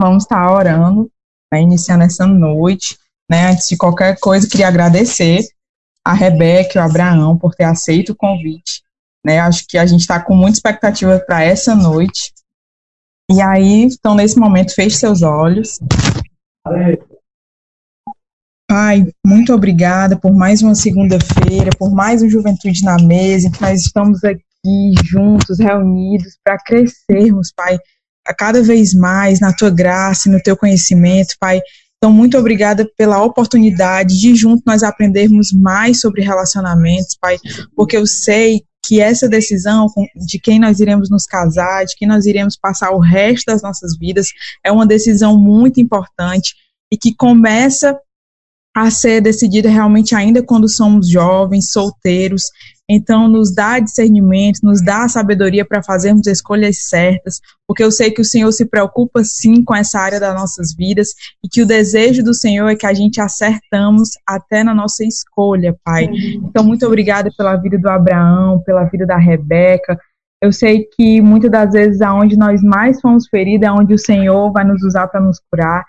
vamos estar orando, né, iniciando essa noite. Né, antes de qualquer coisa, queria agradecer a Rebeca e o Abraão por ter aceito o convite. Né, acho que a gente está com muita expectativa para essa noite. E aí, então, nesse momento, feche seus olhos. Pai, muito obrigada por mais uma segunda-feira, por mais um Juventude na Mesa, que nós estamos aqui juntos, reunidos, para crescermos, Pai, cada vez mais na tua graça e no teu conhecimento, Pai. Então, muito obrigada pela oportunidade de juntos nós aprendermos mais sobre relacionamentos, Pai, porque eu sei que essa decisão de quem nós iremos nos casar, de quem nós iremos passar o resto das nossas vidas, é uma decisão muito importante e que começa a ser decidida realmente ainda quando somos jovens, solteiros. Então, nos dá discernimento, nos dá sabedoria para fazermos escolhas certas, porque eu sei que o Senhor se preocupa sim com essa área das nossas vidas e que o desejo do Senhor é que a gente acertamos até na nossa escolha, Pai. Então, muito obrigada pela vida do Abraão, pela vida da Rebeca. Eu sei que muitas das vezes aonde nós mais fomos feridos é onde o Senhor vai nos usar para nos curar.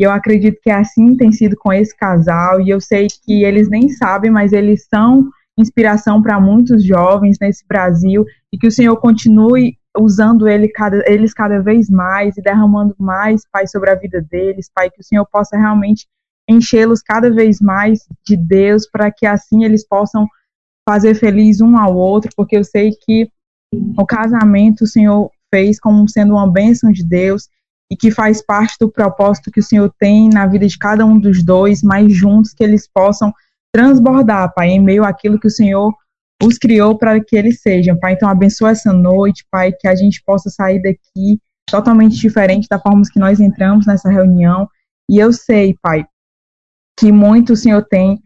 E eu acredito que assim tem sido com esse casal, e eu sei que eles nem sabem, mas eles são inspiração para muitos jovens nesse Brasil e que o Senhor continue usando ele cada, eles cada vez mais e derramando mais, Pai, sobre a vida deles, Pai, que o Senhor possa realmente enchê-los cada vez mais de Deus para que assim eles possam fazer feliz um ao outro, porque eu sei que o casamento o Senhor fez como sendo uma bênção de Deus e que faz parte do propósito que o Senhor tem na vida de cada um dos dois, mas juntos que eles possam transbordar, Pai, em meio àquilo que o Senhor os criou para que eles sejam, Pai. Então, abençoa essa noite, Pai, que a gente possa sair daqui totalmente diferente da forma que nós entramos nessa reunião. E eu sei, Pai, que muito o Senhor tem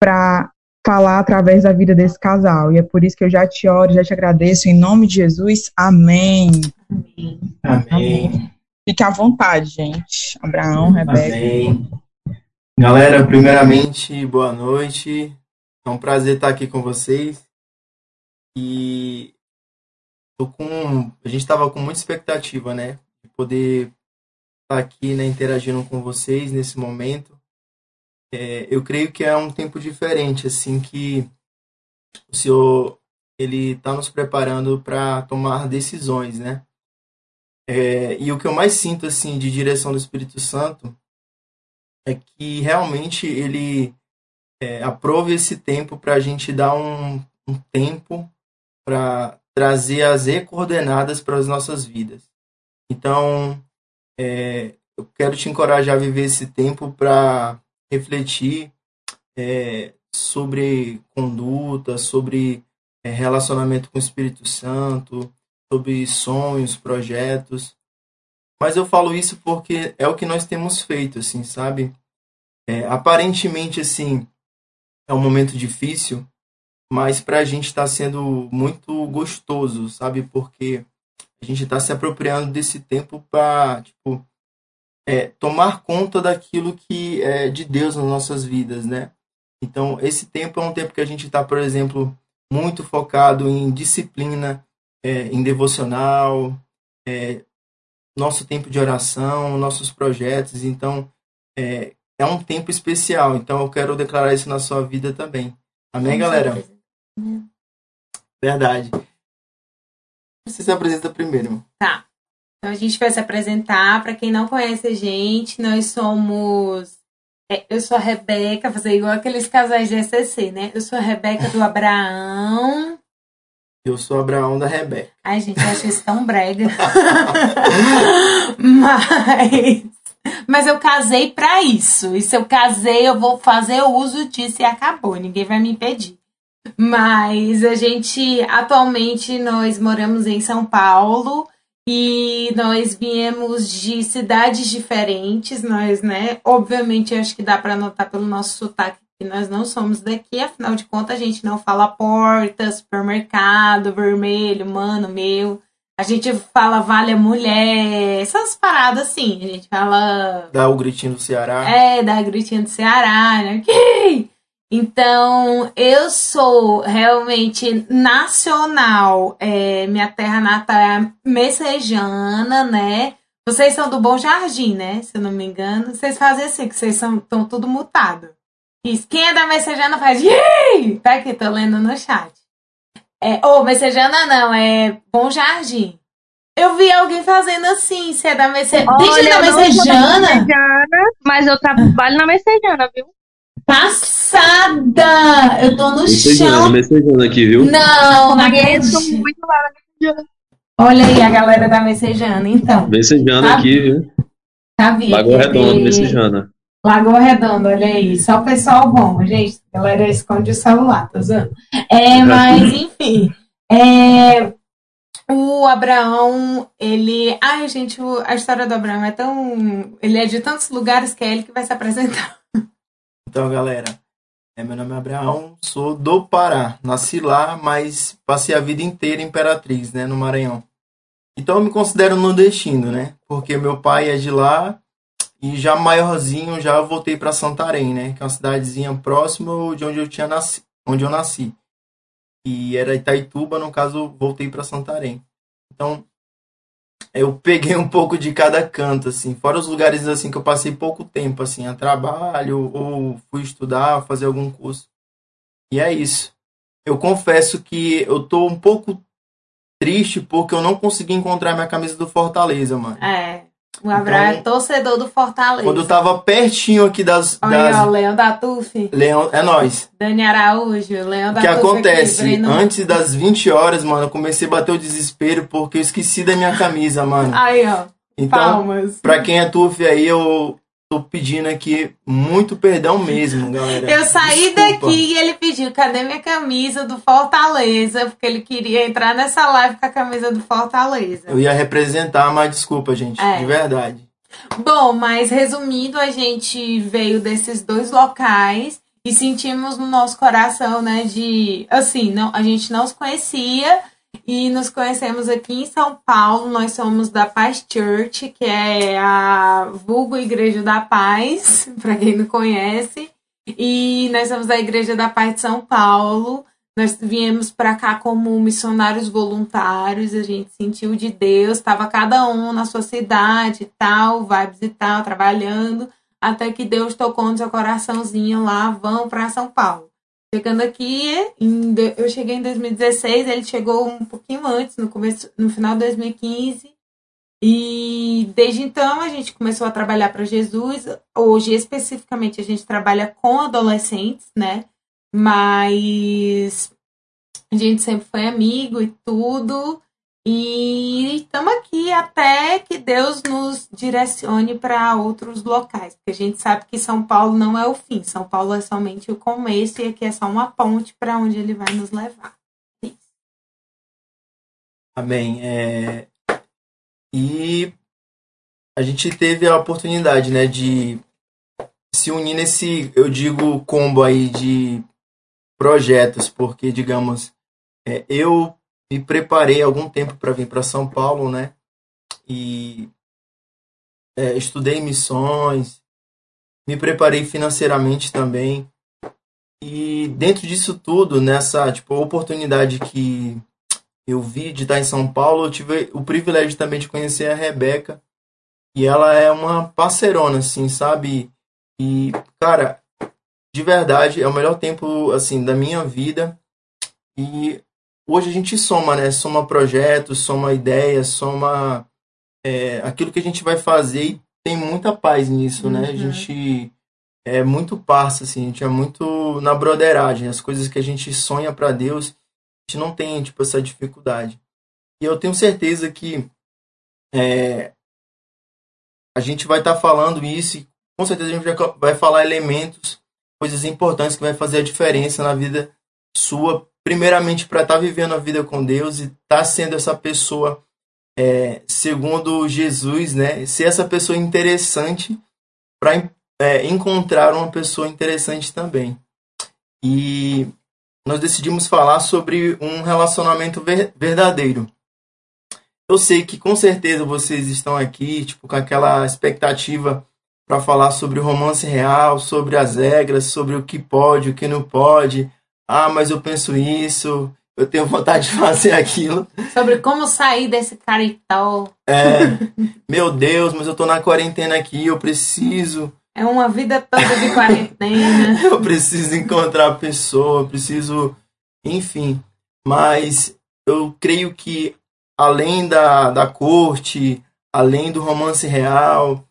para falar através da vida desse casal. E é por isso que eu já te oro, já te agradeço. Em nome de Jesus, amém. Amém. amém. Fique à vontade, gente. Abraão, Rebeca. Amém. Galera, primeiramente, boa noite. É um prazer estar aqui com vocês. E tô com, a gente estava com muita expectativa, né, de poder estar aqui, né, interagindo com vocês nesse momento. É, eu creio que é um tempo diferente, assim, que o Senhor ele está nos preparando para tomar decisões, né? É, e o que eu mais sinto assim de direção do Espírito Santo é que realmente ele é, aprove esse tempo para a gente dar um, um tempo para trazer as e-coordenadas para as nossas vidas. Então, é, eu quero te encorajar a viver esse tempo para refletir é, sobre conduta, sobre é, relacionamento com o Espírito Santo, sobre sonhos, projetos. Mas eu falo isso porque é o que nós temos feito, assim, sabe? É, aparentemente, assim, é um momento difícil, mas para a gente está sendo muito gostoso, sabe? Porque a gente está se apropriando desse tempo para, tipo, é, tomar conta daquilo que é de Deus nas nossas vidas, né? Então, esse tempo é um tempo que a gente está, por exemplo, muito focado em disciplina, é, em devocional, é, nosso tempo de oração, nossos projetos. Então, é, é um tempo especial. Então, eu quero declarar isso na sua vida também. Amém, galera? Verdade. Você se apresenta primeiro, irmão. Tá. Então, a gente vai se apresentar. Para quem não conhece a gente, nós somos. É, eu sou a Rebeca, fazer igual aqueles casais de SCC, né? Eu sou a Rebeca do Abraão. Eu sou Abraão da Rebeca. Ai, gente, eu acho isso tão brega. Mas. Mas eu casei para isso. E se eu casei, eu vou fazer uso disso e acabou. Ninguém vai me impedir. Mas a gente, atualmente, nós moramos em São Paulo e nós viemos de cidades diferentes. Nós, né? Obviamente, acho que dá para notar pelo nosso sotaque que nós não somos daqui, afinal de contas, a gente não fala porta, supermercado, vermelho, mano, meu. A gente fala vale a mulher, essas paradas assim. A gente fala. Dá o gritinho do Ceará. É, dá o gritinho do Ceará, né? Então, eu sou realmente nacional. É, minha terra natal é messejana, né? Vocês são do Bom Jardim, né? Se eu não me engano. Vocês fazem assim, que vocês estão tudo mutado. Isso. Quem é da Messejana faz. Yay! Tá aqui, tô lendo no chat. É, ô, oh, Messejana não, é Bom Jardim. Eu vi alguém fazendo assim, você é da Messejana. Deixa da Messejana. Mas eu trabalho na Messejana, viu? Passada! Eu tô no messejana, chão. Messejana aqui, viu? Não, acredito. muito lá na Messejana. Olha aí a galera da Messejana, então. Messejana tá aqui, viu? Tá vindo. Lagoa Redonda, Messejana. Lagoa Redonda, olha aí. Só o pessoal bom, gente. A galera esconde o celular, tá usando? É, mas, enfim. É, o Abraão, ele. Ai, gente, a história do Abraão é tão. Ele é de tantos lugares que é ele que vai se apresentar. Então, galera, é, meu nome é Abraão, sou do Pará. Nasci lá, mas passei a vida inteira em Imperatriz, né, no Maranhão. Então eu me considero nordestino, né? Porque meu pai é de lá e já maiorzinho já voltei para Santarém, né? Que é uma cidadezinha próxima de onde eu tinha nasci, onde eu nasci. E era Itaituba, no caso, voltei para Santarém. Então, eu peguei um pouco de cada canto, assim. Fora os lugares, assim, que eu passei pouco tempo, assim, a trabalho ou fui estudar, fazer algum curso. E é isso. Eu confesso que eu tô um pouco triste porque eu não consegui encontrar minha camisa do Fortaleza, mano. É. O Abraão então, é torcedor do Fortaleza. Quando eu tava pertinho aqui das. Olha, das... ó, Leão da Tuf. Leão, é nós. Dani Araújo, Leão da O que acontece? Aqui, Antes das 20 horas, mano, eu comecei a bater o desespero porque eu esqueci da minha camisa, mano. Aí, ó. Então, Palmas. pra quem é Tuf aí, eu tô pedindo aqui muito perdão mesmo, galera. Eu saí Desculpa. daqui e ele pediu, cadê minha camisa do Fortaleza? Porque ele queria entrar nessa live com a camisa do Fortaleza. Eu ia representar, mas desculpa, gente, é. de verdade. Bom, mas resumindo, a gente veio desses dois locais e sentimos no nosso coração, né, de assim, não, a gente não se conhecia, e nos conhecemos aqui em São Paulo. Nós somos da Paz Church, que é a vulgo Igreja da Paz, para quem não conhece. E nós somos da Igreja da Paz de São Paulo. Nós viemos para cá como missionários voluntários, a gente sentiu de Deus, estava cada um na sua cidade e tal, vibes e tal, trabalhando, até que Deus tocou no seu coraçãozinho lá, vão para São Paulo. Chegando aqui, eu cheguei em 2016, ele chegou um pouquinho antes, no começo, no final de 2015. E desde então a gente começou a trabalhar para Jesus. Hoje, especificamente, a gente trabalha com adolescentes, né? Mas a gente sempre foi amigo e tudo. E estamos aqui até que Deus nos direcione para outros locais, porque a gente sabe que São Paulo não é o fim, São Paulo é somente o começo e aqui é só uma ponte para onde ele vai nos levar. Isso. Amém. É... E a gente teve a oportunidade, né, de se unir nesse, eu digo, combo aí de projetos, porque, digamos, é, eu me preparei algum tempo para vir para São Paulo, né? E é, estudei missões, me preparei financeiramente também. E dentro disso tudo, nessa tipo oportunidade que eu vi de estar em São Paulo, eu tive o privilégio também de conhecer a Rebeca. E ela é uma parceirona, assim, sabe? E, cara, de verdade, é o melhor tempo, assim, da minha vida. E hoje a gente soma, né? Soma projetos, soma ideias, soma é, aquilo que a gente vai fazer e tem muita paz nisso, uhum. né? A uhum. gente é muito parça, assim, a gente é muito na broderagem. As coisas que a gente sonha para Deus, a gente não tem, tipo, essa dificuldade. E eu tenho certeza que é, a gente vai estar tá falando isso e com certeza a gente vai falar elementos, coisas importantes que vai fazer a diferença na vida sua, primeiramente para estar tá vivendo a vida com Deus e estar tá sendo essa pessoa é, segundo Jesus, né? Ser essa pessoa interessante para é, encontrar uma pessoa interessante também. E nós decidimos falar sobre um relacionamento ver verdadeiro. Eu sei que com certeza vocês estão aqui, tipo, com aquela expectativa para falar sobre o romance real, sobre as regras, sobre o que pode, o que não pode, ah, mas eu penso isso, eu tenho vontade de fazer aquilo. Sobre como sair desse caritó. É, meu Deus, mas eu tô na quarentena aqui, eu preciso. É uma vida toda de quarentena. eu preciso encontrar a pessoa, eu preciso. Enfim. Mas eu creio que além da, da corte, além do romance real,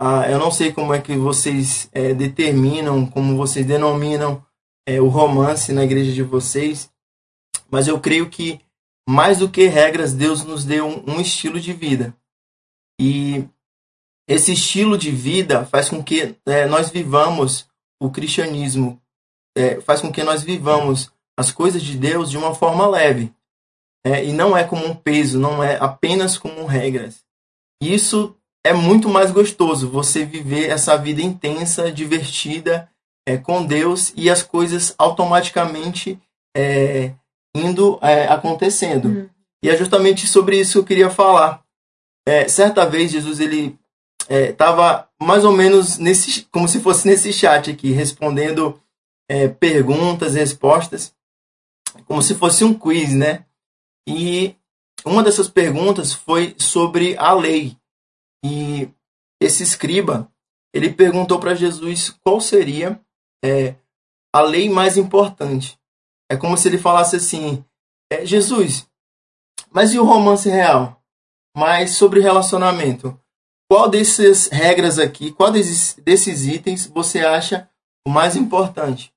ah, eu não sei como é que vocês é, determinam, como vocês denominam é, o romance na igreja de vocês, mas eu creio que mais do que regras, Deus nos deu um, um estilo de vida. E esse estilo de vida faz com que é, nós vivamos o cristianismo, é, faz com que nós vivamos as coisas de Deus de uma forma leve. É, e não é como um peso, não é apenas como regras. Isso é muito mais gostoso, você viver essa vida intensa, divertida, é, com Deus e as coisas automaticamente é, indo é, acontecendo. Uhum. E é justamente sobre isso que eu queria falar. É, certa vez Jesus ele estava é, mais ou menos nesse, como se fosse nesse chat aqui, respondendo é, perguntas, respostas, como se fosse um quiz, né? E uma dessas perguntas foi sobre a lei. E esse escriba, ele perguntou para Jesus qual seria é, a lei mais importante. É como se ele falasse assim: é, Jesus, mas e o romance real? Mas sobre relacionamento, qual dessas regras aqui, qual desses, desses itens você acha o mais importante?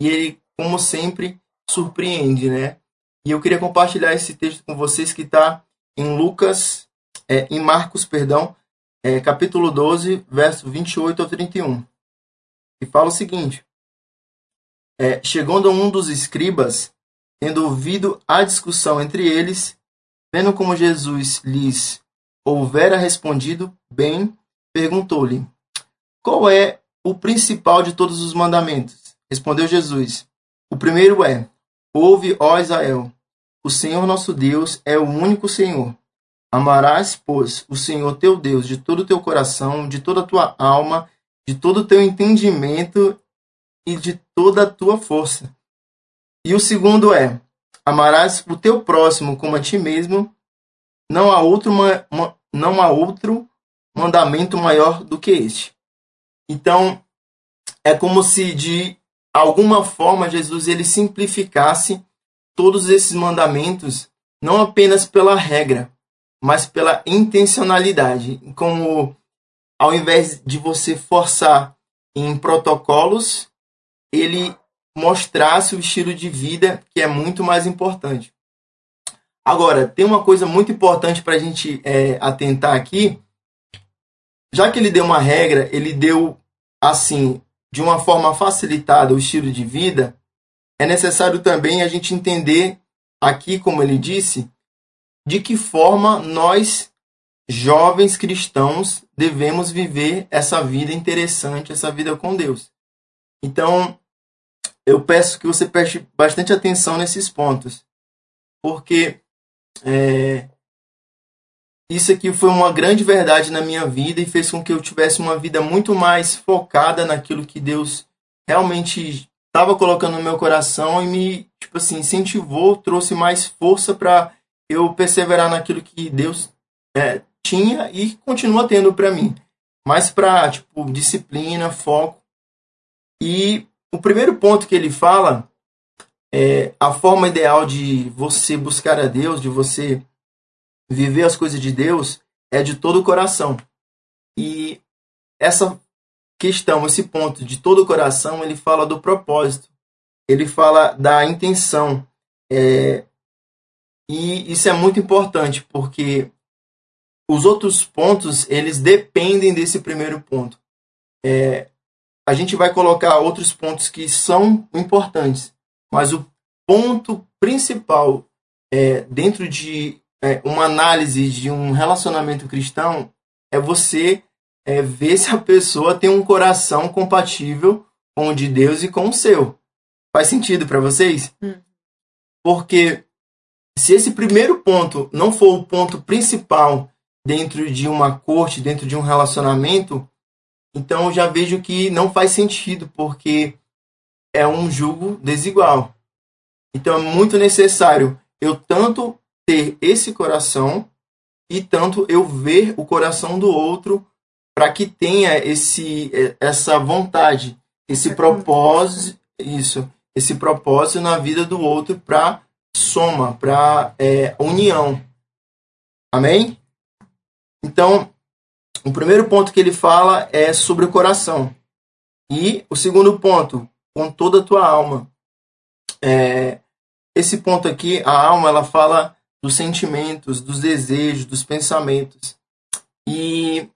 E ele, como sempre, surpreende, né? E eu queria compartilhar esse texto com vocês que está em Lucas, é, em Marcos, perdão, é, capítulo 12, verso 28 ao 31. E fala o seguinte: é, Chegando um dos escribas, tendo ouvido a discussão entre eles, vendo como Jesus lhes houvera respondido bem, perguntou-lhe: Qual é o principal de todos os mandamentos? Respondeu Jesus: O primeiro é: Ouve, ó Israel, o Senhor nosso Deus é o único Senhor. Amarás, pois, o Senhor teu Deus de todo o teu coração, de toda a tua alma, de todo o teu entendimento e de toda a tua força. E o segundo é: amarás o teu próximo como a ti mesmo. Não há outro, não há outro mandamento maior do que este. Então, é como se de alguma forma Jesus ele simplificasse todos esses mandamentos não apenas pela regra, mas pela intencionalidade, como ao invés de você forçar em protocolos, ele mostrasse o estilo de vida que é muito mais importante. Agora, tem uma coisa muito importante para a gente é, atentar aqui. Já que ele deu uma regra, ele deu assim de uma forma facilitada o estilo de vida, é necessário também a gente entender aqui, como ele disse, de que forma nós, jovens cristãos, devemos viver essa vida interessante, essa vida com Deus. Então, eu peço que você preste bastante atenção nesses pontos, porque é, isso aqui foi uma grande verdade na minha vida e fez com que eu tivesse uma vida muito mais focada naquilo que Deus realmente estava colocando no meu coração e me, tipo assim, incentivou, trouxe mais força para eu perseverar naquilo que Deus é, tinha e continua tendo para mim. Mais para, tipo, disciplina, foco. E o primeiro ponto que ele fala é a forma ideal de você buscar a Deus, de você viver as coisas de Deus é de todo o coração. E essa questão, esse ponto de todo o coração, ele fala do propósito, ele fala da intenção. É, e isso é muito importante, porque os outros pontos, eles dependem desse primeiro ponto. É, a gente vai colocar outros pontos que são importantes, mas o ponto principal é, dentro de é, uma análise de um relacionamento cristão é você é, ver se a pessoa tem um coração compatível com o de Deus e com o seu. Faz sentido para vocês? Hum. Porque se esse primeiro ponto não for o ponto principal dentro de uma corte, dentro de um relacionamento, então eu já vejo que não faz sentido, porque é um julgo desigual. Então é muito necessário eu tanto ter esse coração e tanto eu ver o coração do outro para que tenha esse essa vontade, esse propósito, isso, esse propósito na vida do outro para soma, para é, união. Amém? Então, o primeiro ponto que ele fala é sobre o coração. E o segundo ponto, com toda a tua alma. É, esse ponto aqui, a alma, ela fala dos sentimentos, dos desejos, dos pensamentos. E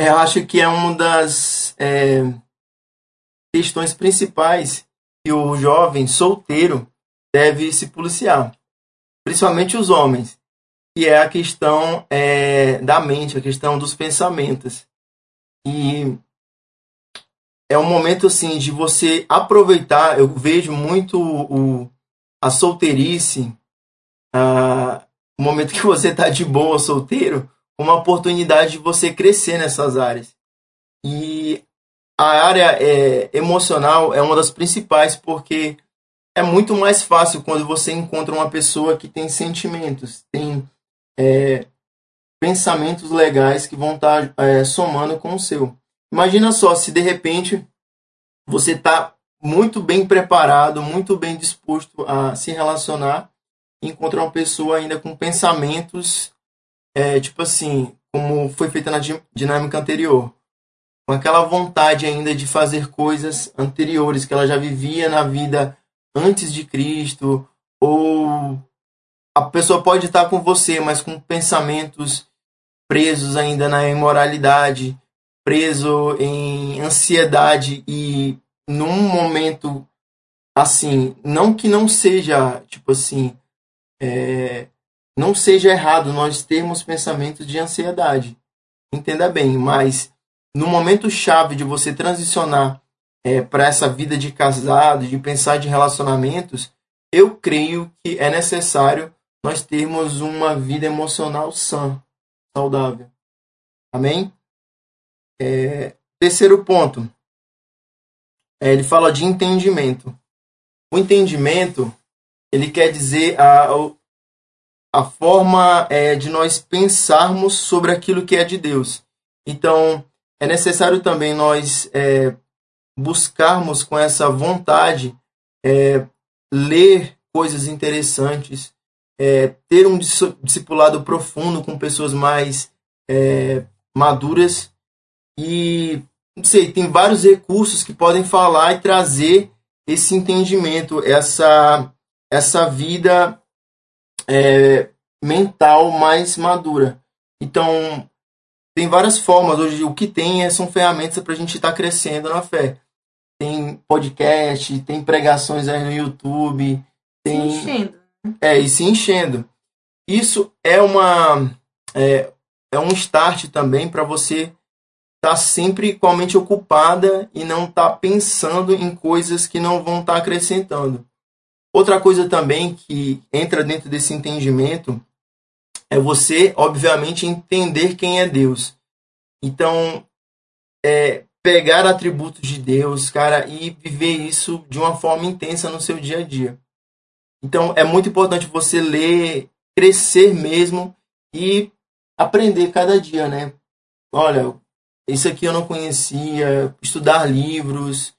eu acho que é uma das é, questões principais que o jovem solteiro deve se policiar, principalmente os homens, que é a questão é, da mente, a questão dos pensamentos. E é um momento assim de você aproveitar. Eu vejo muito o, a solteirice, a, o momento que você está de boa solteiro, uma oportunidade de você crescer nessas áreas. E a área é, emocional é uma das principais porque é muito mais fácil quando você encontra uma pessoa que tem sentimentos, tem é, pensamentos legais que vão estar tá, é, somando com o seu. Imagina só se de repente você está muito bem preparado, muito bem disposto a se relacionar e encontrar uma pessoa ainda com pensamentos, é, tipo assim, como foi feita na dinâmica anterior com aquela vontade ainda de fazer coisas anteriores que ela já vivia na vida antes de Cristo, ou a pessoa pode estar com você, mas com pensamentos presos ainda na imoralidade, preso em ansiedade e num momento assim, não que não seja, tipo assim, é, não seja errado nós termos pensamentos de ansiedade. Entenda bem, mas no momento chave de você transicionar é, para essa vida de casado, de pensar de relacionamentos, eu creio que é necessário nós termos uma vida emocional sã, saudável. Amém? É, terceiro ponto, é, ele fala de entendimento. O entendimento, ele quer dizer a, a forma é, de nós pensarmos sobre aquilo que é de Deus. Então, é necessário também nós é, buscarmos com essa vontade é, ler coisas interessantes, é, ter um discipulado profundo com pessoas mais é, maduras e não sei, tem vários recursos que podem falar e trazer esse entendimento, essa essa vida é, mental mais madura. Então, tem várias formas. Hoje o que tem é, são ferramentas para a gente estar tá crescendo na fé. Tem podcast, tem pregações aí no YouTube. Tem... É, e se enchendo. Isso é uma é, é um start também para você estar tá sempre com a mente ocupada e não estar tá pensando em coisas que não vão estar tá acrescentando. Outra coisa também que entra dentro desse entendimento é você, obviamente, entender quem é Deus. Então, é, pegar atributos de Deus, cara, e viver isso de uma forma intensa no seu dia a dia. Então, é muito importante você ler, crescer mesmo e aprender cada dia, né? Olha, isso aqui eu não conhecia, estudar livros,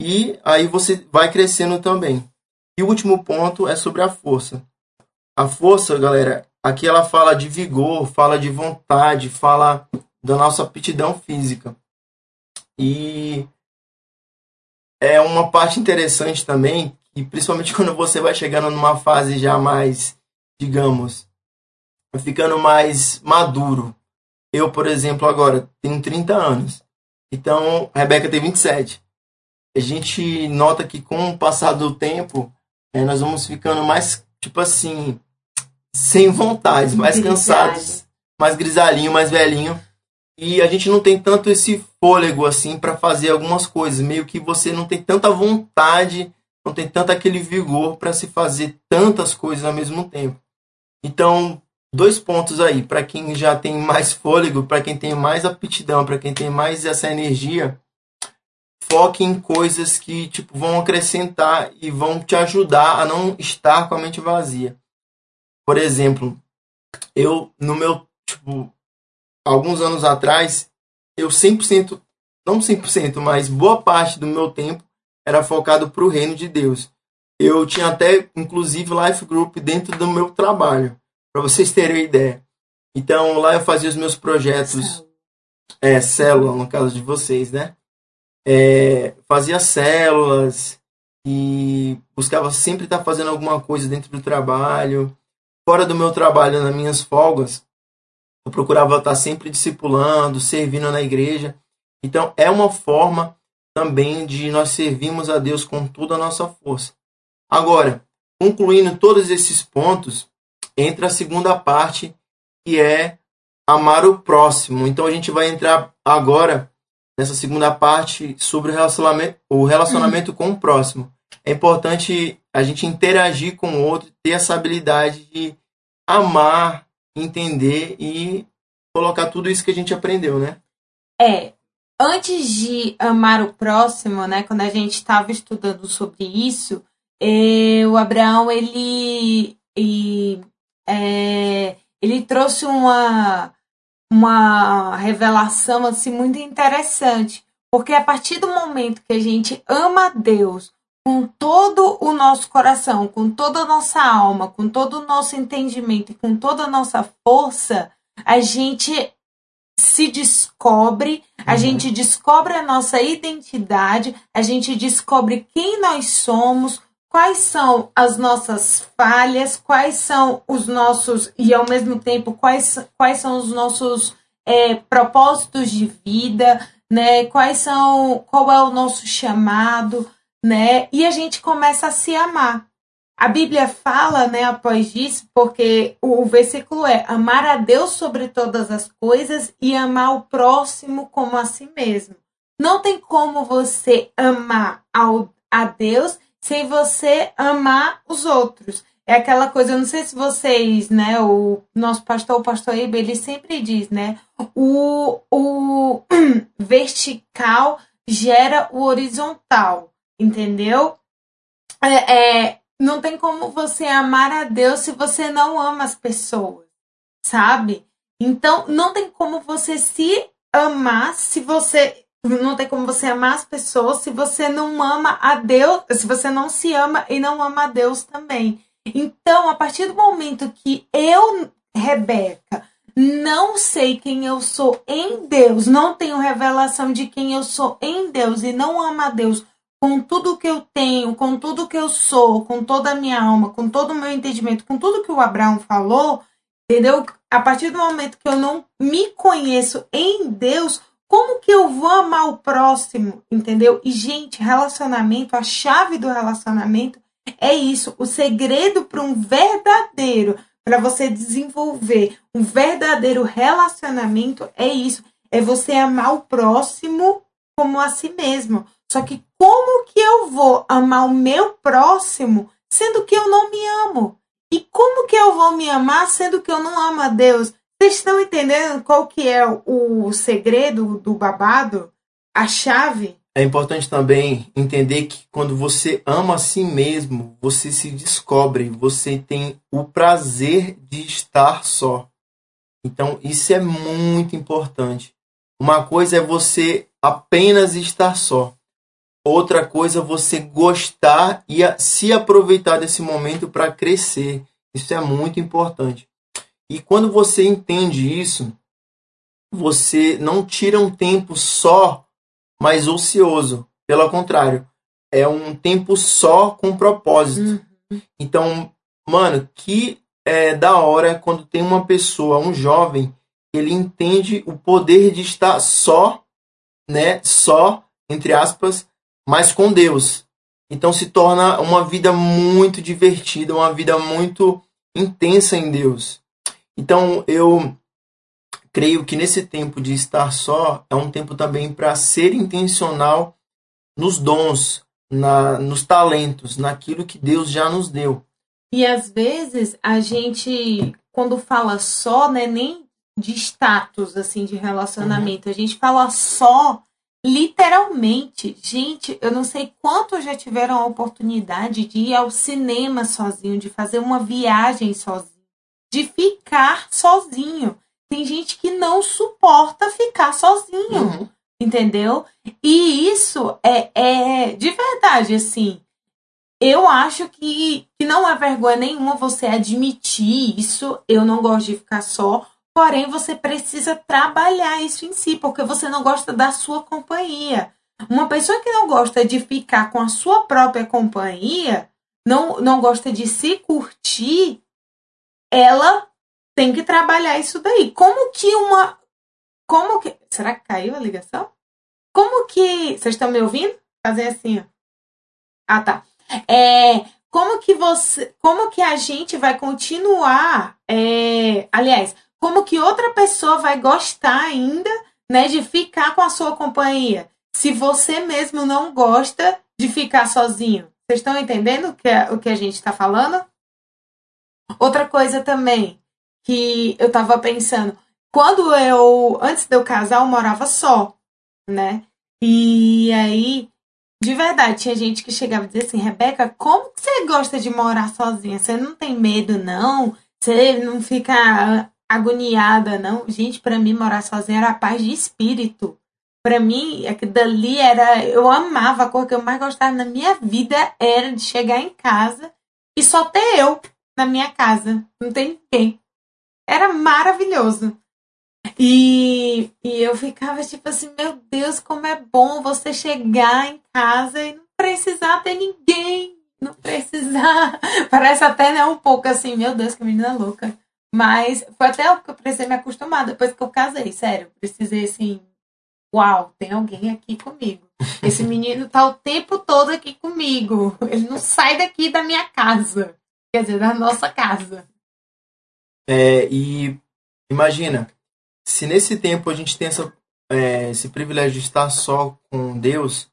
e aí você vai crescendo também. E o último ponto é sobre a força. A força, galera, Aqui ela fala de vigor, fala de vontade, fala da nossa aptidão física. E é uma parte interessante também, e principalmente quando você vai chegando numa fase já mais, digamos, ficando mais maduro. Eu, por exemplo, agora tenho 30 anos. Então, a Rebeca tem 27. A gente nota que com o passar do tempo, é, nós vamos ficando mais, tipo assim, sem vontade, mais cansados, mais grisalhinho, mais velhinho. E a gente não tem tanto esse fôlego assim para fazer algumas coisas, meio que você não tem tanta vontade, não tem tanto aquele vigor para se fazer tantas coisas ao mesmo tempo. Então, dois pontos aí para quem já tem mais fôlego, para quem tem mais aptidão, para quem tem mais essa energia. foque em coisas que tipo vão acrescentar e vão te ajudar a não estar com a mente vazia. Por exemplo, eu no meu tipo alguns anos atrás, eu 100%, não 100%, mas boa parte do meu tempo era focado para o reino de Deus. Eu tinha até inclusive life group dentro do meu trabalho, para vocês terem uma ideia. Então lá eu fazia os meus projetos é, célula, no caso de vocês, né? É, fazia células e buscava sempre estar fazendo alguma coisa dentro do trabalho. Fora do meu trabalho, nas minhas folgas, eu procurava estar sempre discipulando, servindo na igreja. Então, é uma forma também de nós servirmos a Deus com toda a nossa força. Agora, concluindo todos esses pontos, entra a segunda parte, que é amar o próximo. Então a gente vai entrar agora nessa segunda parte sobre o relacionamento, o relacionamento com o próximo. É importante a gente interagir com o outro, ter essa habilidade de amar, entender e colocar tudo isso que a gente aprendeu, né? É. Antes de amar o próximo, né, quando a gente estava estudando sobre isso, eh, o Abraão ele, é, ele trouxe uma uma revelação assim muito interessante, porque a partir do momento que a gente ama Deus com todo o nosso coração, com toda a nossa alma, com todo o nosso entendimento e com toda a nossa força, a gente se descobre, a uhum. gente descobre a nossa identidade, a gente descobre quem nós somos, quais são as nossas falhas, quais são os nossos, e ao mesmo tempo, quais, quais são os nossos é, propósitos de vida, né? Quais são, qual é o nosso chamado, né? E a gente começa a se amar. A Bíblia fala, né, após isso, porque o, o versículo é amar a Deus sobre todas as coisas e amar o próximo como a si mesmo. Não tem como você amar ao, a Deus sem você amar os outros. É aquela coisa, eu não sei se vocês, né, o nosso pastor, o pastor Ibe, ele sempre diz, né, o, o vertical gera o horizontal, entendeu? É, é, não tem como você amar a Deus se você não ama as pessoas, sabe? Então, não tem como você se amar se você não tem como você amar as pessoas se você não ama a Deus, se você não se ama e não ama a Deus também. Então, a partir do momento que eu, Rebeca, não sei quem eu sou em Deus, não tenho revelação de quem eu sou em Deus e não amo a Deus com tudo que eu tenho, com tudo que eu sou, com toda a minha alma, com todo o meu entendimento, com tudo que o Abraão falou, entendeu? A partir do momento que eu não me conheço em Deus, como que eu vou amar o próximo, entendeu? E, gente, relacionamento, a chave do relacionamento é isso. O segredo para um verdadeiro, para você desenvolver um verdadeiro relacionamento é isso. É você amar o próximo como a si mesmo. Só que como que eu vou amar o meu próximo sendo que eu não me amo? E como que eu vou me amar sendo que eu não amo a Deus? Vocês estão entendendo qual que é o segredo do babado? A chave? É importante também entender que quando você ama a si mesmo, você se descobre, você tem o prazer de estar só. Então, isso é muito importante. Uma coisa é você apenas estar só. Outra coisa é você gostar e se aproveitar desse momento para crescer. Isso é muito importante. E quando você entende isso, você não tira um tempo só, mas ocioso. Pelo contrário, é um tempo só com propósito. Uhum. Então, mano, que é da hora quando tem uma pessoa, um jovem, ele entende o poder de estar só, né? Só, entre aspas, mas com Deus. Então se torna uma vida muito divertida, uma vida muito intensa em Deus. Então, eu creio que nesse tempo de estar só é um tempo também para ser intencional nos dons, na, nos talentos, naquilo que Deus já nos deu. E às vezes a gente, quando fala só, né, nem de status assim de relacionamento, uhum. a gente fala só literalmente, gente, eu não sei quantos já tiveram a oportunidade de ir ao cinema sozinho, de fazer uma viagem sozinho, de ficar sozinho. Tem gente que não suporta ficar sozinho, Uhum. entendeu? E isso é, é de verdade, assim. Eu acho que, que não é vergonha nenhuma você admitir isso. Eu não gosto de ficar só. Porém, você precisa trabalhar isso em si, porque você não gosta da sua companhia. Uma pessoa que não gosta de ficar com a sua própria companhia, não, não gosta de se curtir, ela tem que trabalhar isso daí. Como que uma. Como que. Será que caiu a ligação? Como que. Vocês estão me ouvindo? Fazer assim, ó. Ah, tá. É, como que você. Como que a gente vai continuar. é, aliás, como que outra pessoa vai gostar ainda, né, de ficar com a sua companhia? Se você mesmo não gosta de ficar sozinho. Vocês estão entendendo o que, a- o que a gente está falando? Outra coisa também que eu tava pensando, quando eu, antes de eu casar, eu morava só, né? E aí, de verdade, tinha gente que chegava e dizia assim, Rebeca, como que você gosta de morar sozinha? Você não tem medo, não? Você não fica agoniada, não? Gente, pra mim, morar sozinha era paz de espírito. Pra mim, aquilo dali era. Eu amava, a cor que eu mais gostava na minha vida era de chegar em casa e só ter eu na minha casa. Não tem ninguém. Era maravilhoso. E, e eu ficava tipo assim, meu Deus, como é bom você chegar em casa e não precisar ter ninguém. Não precisar. Parece até né, um pouco assim, meu Deus, que menina louca. Mas foi até o que eu precisei me acostumar depois que eu casei, sério. Precisei assim, uau, tem alguém aqui comigo. Esse menino tá o tempo todo aqui comigo. Ele não sai daqui da minha casa. Quer dizer, da nossa casa. É, e imagina, se nesse tempo a gente tem essa, é, esse privilégio de estar só com Deus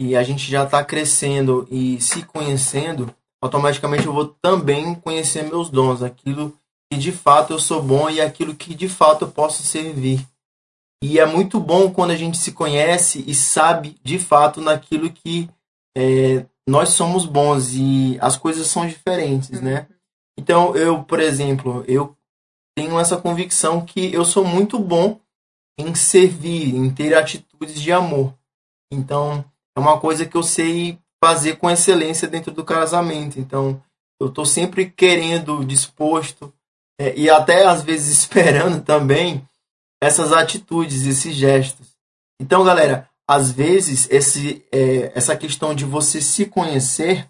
e a gente já está crescendo e se conhecendo, automaticamente eu vou também conhecer meus dons, aquilo que de fato eu sou bom e aquilo que de fato eu posso servir. E é muito bom quando a gente se conhece e sabe de fato naquilo que é, nós somos bons e as coisas são diferentes, né? Então, eu, por exemplo, eu tenho essa convicção que eu sou muito bom em servir, em ter atitudes de amor. Então, é uma coisa que eu sei fazer com excelência dentro do casamento. Então, eu estou sempre querendo, disposto, é, e até às vezes esperando também essas atitudes, esses gestos. Então, galera, às vezes esse, é, essa questão de você se conhecer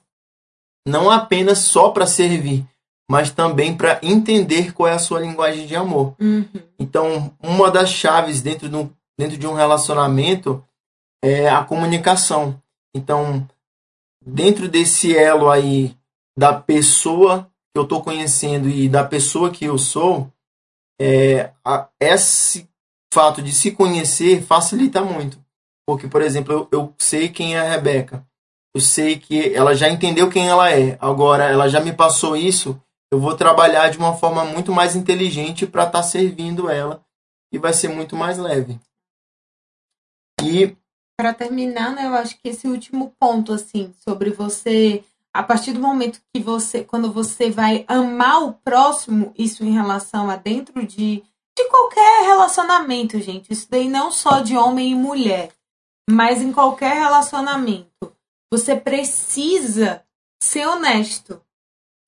não apenas só para servir, mas também para entender qual é a sua linguagem de amor. Uhum. Então, uma das chaves dentro de um, dentro de um relacionamento é a comunicação. Então, dentro desse elo aí da pessoa que eu estou conhecendo e da pessoa que eu sou, é, a, esse fato de se conhecer facilita muito. Porque, por exemplo, eu, eu sei quem é a Rebeca. Eu sei que ela já entendeu quem ela é. Agora, ela já me passou isso. Eu vou trabalhar de uma forma muito mais inteligente para estar servindo ela. E vai ser muito mais leve. E Para terminar, né, eu acho que esse último ponto, assim, sobre você, a partir do momento que você, quando você vai amar o próximo, isso em relação a dentro de, de qualquer relacionamento, gente, isso daí não só de homem e mulher, mas em qualquer relacionamento, você precisa ser honesto.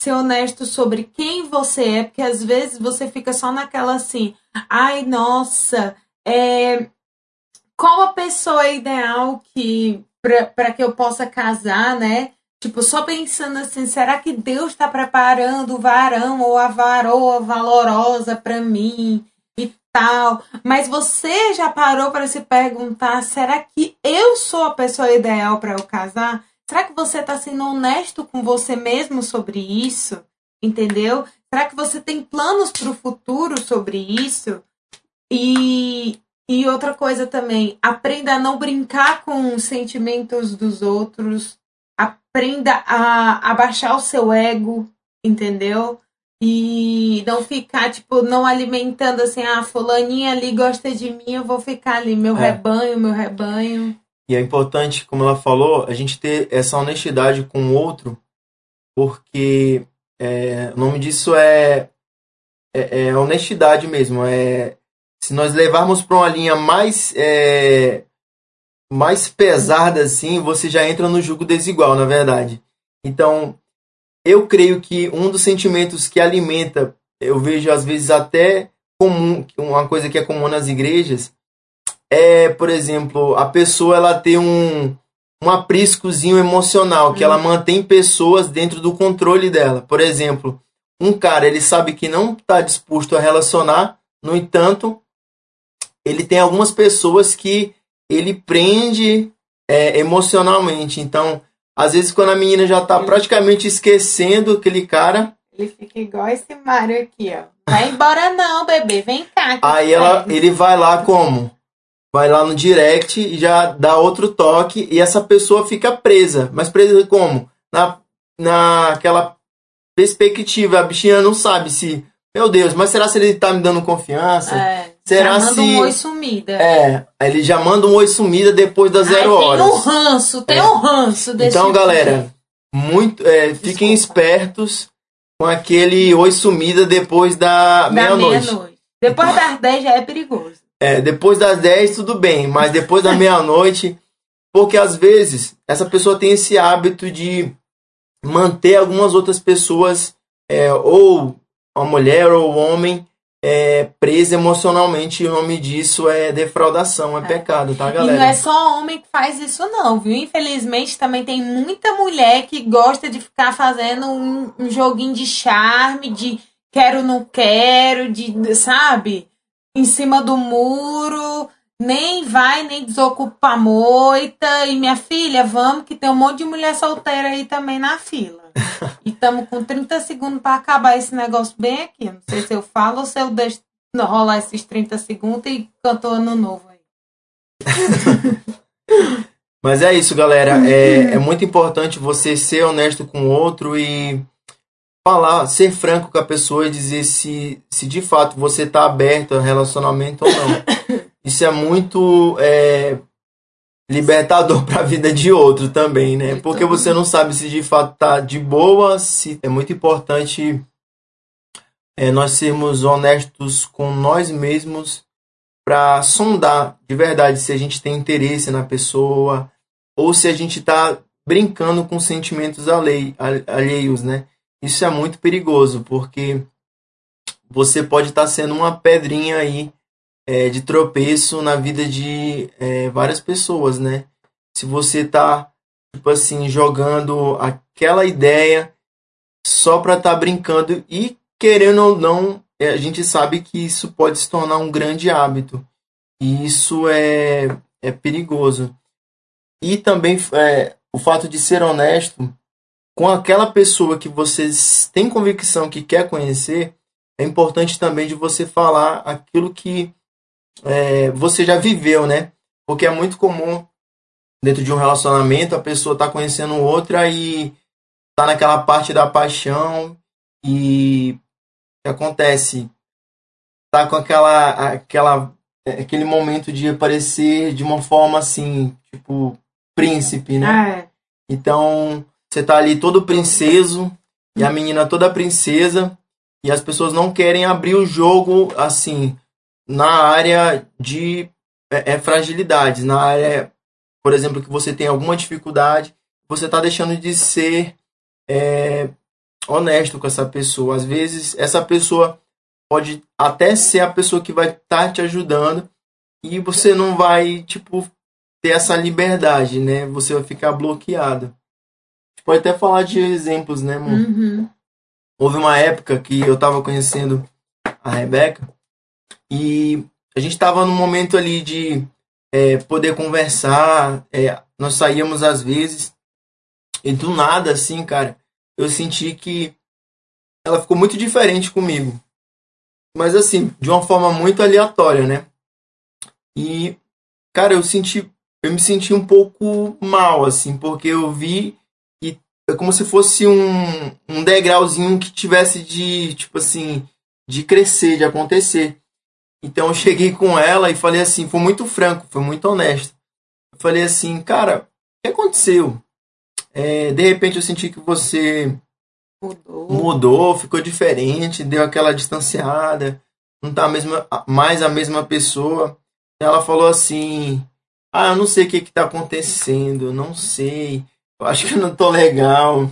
Ser honesto sobre quem você é, porque às vezes você fica só naquela assim, ai, nossa, é, qual a pessoa ideal que para que eu possa casar, né? Tipo, só pensando assim, será que Deus está preparando o varão ou a varoa valorosa para mim e tal? Mas você já parou para se perguntar, será que eu sou a pessoa ideal para eu casar? Será que você está sendo honesto com você mesmo sobre isso? Entendeu? Será que você tem planos para o futuro sobre isso? E, e outra coisa também, aprenda a não brincar com os sentimentos dos outros, aprenda a abaixar o seu ego, entendeu? E não ficar, tipo, não alimentando assim, ah, fulaninha ali gosta de mim, eu vou ficar ali, meu É. rebanho, meu rebanho. E é importante, como ela falou, a gente ter essa honestidade com o outro, porque é, o nome disso é, é, é honestidade mesmo. É, se nós levarmos para uma linha mais, é, mais pesada assim, você já entra no jugo desigual, na verdade. Então, eu creio que um dos sentimentos que alimenta, eu vejo às vezes até comum, uma coisa que é comum nas igrejas, é, por exemplo, a pessoa ela ter um, um apriscozinho emocional, que ela mantém pessoas dentro do controle dela. Por exemplo, um cara, ele sabe que não está disposto a relacionar, no entanto, ele tem algumas pessoas que ele prende é, emocionalmente. Então, às vezes, quando a menina já está praticamente esquecendo aquele cara, Ele fica igual esse Mário aqui, ó. Vai embora não, bebê, vem cá. Aí ela, ele vai lá como? Vai lá no direct e já dá outro toque e essa pessoa fica presa. Mas presa como? Na, naquela perspectiva, a bichinha não sabe se, meu Deus, mas será se ele tá me dando confiança? É, Será já manda se- um oi sumida. É, ele já manda um oi sumida depois das Ai, zero horas. Tem um ranço, tem É. um ranço desse Então, tipo galera, muito, é, fiquem espertos com aquele oi sumida depois da da meia-noite. meia-noite. Depois das 10 já é perigoso. É, depois das 10 tudo bem, mas depois da meia-noite, porque às vezes essa pessoa tem esse hábito de manter algumas outras pessoas, é, ou a mulher ou o homem, é, presa emocionalmente, e o nome disso é defraudação, é, pecado, tá, E não galera? é só homem que faz isso, não, viu? Infelizmente, também tem muita mulher que gosta de ficar fazendo um, um joguinho de charme, de quero, não quero, de, sabe? Em cima do muro, nem vai, nem desocupa a moita. E minha filha, vamos, que tem um monte de mulher solteira aí também na fila. E estamos com 30 segundos para acabar esse negócio bem aqui. Não sei se eu falo ou se eu deixo rolar esses 30 segundos e canto ano novo aí. Mas é isso, galera. É, é muito importante você ser honesto com o outro e falar, ser franco com a pessoa e dizer se, se de fato você está aberto a relacionamento ou não. Isso é muito é, libertador para a vida de outro também, né? Porque você não sabe se de fato tá de boa, se é muito importante é, nós sermos honestos com nós mesmos para sondar de verdade se a gente tem interesse na pessoa ou se a gente está brincando com sentimentos alhei- alheios, né? Isso é muito perigoso porque você pode estar sendo uma pedrinha aí é, de tropeço na vida de é, várias pessoas, né? Se você tá tipo assim jogando aquela ideia só para estar brincando e querendo ou não, é, a gente sabe que isso pode se tornar um grande hábito. E isso é, é perigoso. E também é, o fato de ser honesto com aquela pessoa que você tem convicção que quer conhecer, é importante também de você falar aquilo que é, você já viveu, né? Porque é muito comum dentro de um relacionamento a pessoa tá conhecendo outra e tá naquela parte da paixão e o que acontece tá com aquela aquela é, aquele momento de aparecer de uma forma assim tipo príncipe né É. então você tá ali todo princeso e a menina toda princesa e as pessoas não querem abrir o jogo assim na área de é, é, fragilidades na área por exemplo que você tem alguma dificuldade você tá deixando de ser é, honesto com essa pessoa. Às vezes, essa pessoa pode até ser a pessoa que vai estar te ajudando e você não vai, tipo, ter essa liberdade, né? Você vai ficar bloqueado. Pode até falar de exemplos, né, amor? Uhum. Houve uma época que eu tava conhecendo a Rebeca e a gente tava num momento ali de é, poder conversar, é, nós saíamos às vezes e do nada, assim, cara, eu senti que ela ficou muito diferente comigo. Mas assim, de uma forma muito aleatória, né? E, cara, eu senti, eu me senti um pouco mal, assim, porque eu vi que é como se fosse um, um degrauzinho que tivesse de, tipo assim, de crescer, de acontecer. Então eu cheguei com ela e falei assim, foi muito franco, foi muito honesto. Eu falei assim, cara, o que aconteceu? É, de repente eu senti que você Mudou. mudou, ficou diferente, deu aquela distanciada, não tá a mesma, mais a mesma pessoa. Ela falou assim: Ah, eu não sei o que que tá acontecendo, não sei, eu acho que eu não tô legal.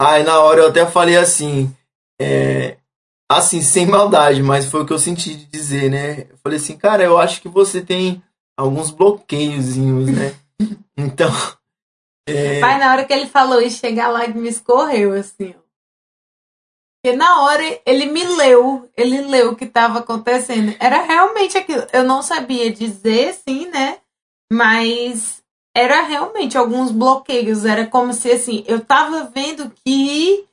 Aí na hora eu até falei assim, é, assim, sem maldade, mas foi o que eu senti de dizer, né? Eu falei assim, cara, eu acho que você tem alguns bloqueiozinhos, né? Então, é, Mas na hora que ele falou isso, chegar lá e me escorreu, assim, ó. Porque na hora ele me leu, ele leu o que estava acontecendo. Era realmente aquilo. Eu não sabia dizer, sim, né? Mas era realmente alguns bloqueios. Era como se, assim, eu tava vendo que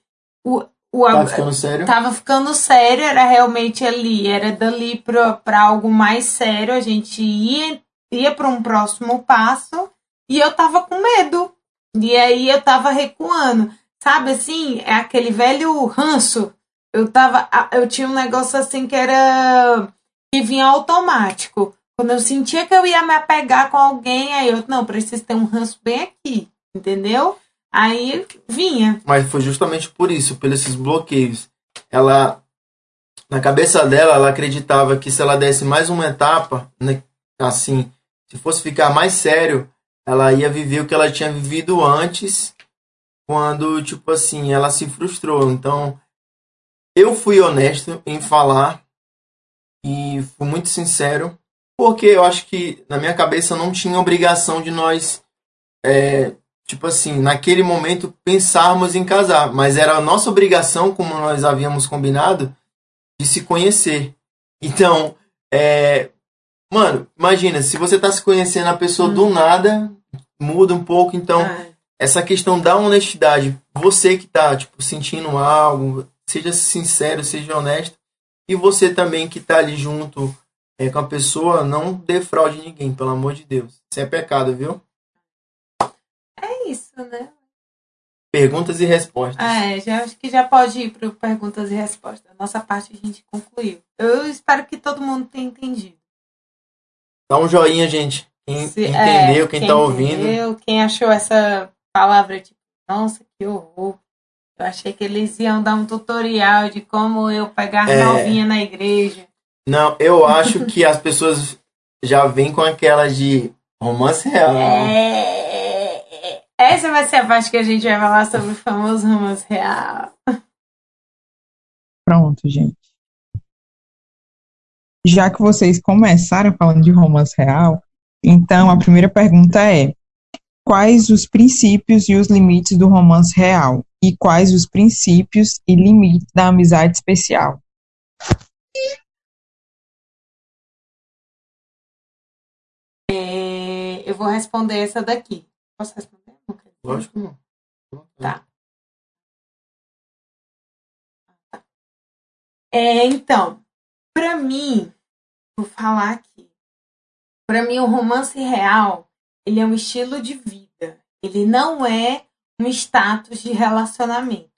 o, o tá ficando sério? tava ficando sério, era realmente ali, era dali pra, pra algo mais sério, a gente ia, ia para um próximo passo e eu tava com medo. E aí eu tava recuando. Sabe assim, é aquele velho ranço. Eu tava. Eu tinha um negócio assim que era. que vinha automático. Quando eu sentia que eu ia me apegar com alguém, aí eu, não, preciso ter um ranço bem aqui. Entendeu? Aí vinha. Mas foi justamente por isso, por esses bloqueios. Ela, na cabeça dela, ela acreditava que se ela desse mais uma etapa, né, assim, se fosse ficar mais sério, ela ia viver o que ela tinha vivido antes, quando, tipo assim, ela se frustrou. Então, eu fui honesto em falar e fui muito sincero, porque eu acho que na minha cabeça não tinha obrigação de nós, é, tipo assim, naquele momento pensarmos em casar, mas era a nossa obrigação, como nós havíamos combinado, de se conhecer. Então, é, mano, imagina, se você tá se conhecendo a pessoa do nada, muda um pouco, então Ah, essa questão da honestidade, você que tá, tipo, sentindo algo, seja sincero, seja honesto, e você também que tá ali junto é, com a pessoa, não defraude ninguém, pelo amor de Deus. Isso é pecado, viu? É isso, né? Perguntas e respostas. Ah, é, já acho que já pode ir para perguntas e respostas. Nossa parte a gente concluiu. Eu espero que todo mundo tenha entendido. Dá um joinha, gente. Quem Se- entendeu, é, quem, tá ouvindo. entendeu, Quem achou essa palavra tipo, nossa, que horror. Eu achei que eles iam dar um tutorial de como eu pegar É. novinha na igreja. Não, eu acho que as pessoas já vêm com aquela de romance real. É, essa vai ser a parte que a gente vai falar sobre o famoso romance real. Pronto, gente. Já que vocês começaram falando de romance real, então a primeira pergunta é: quais os princípios e os limites do romance real? E quais os princípios e limites da amizade especial? É, eu vou responder essa daqui. Posso responder? Lógico não. Tá. É, então, pra mim, vou falar aqui. Pra mim, o romance real, ele é um estilo de vida. Ele não é um status de relacionamento.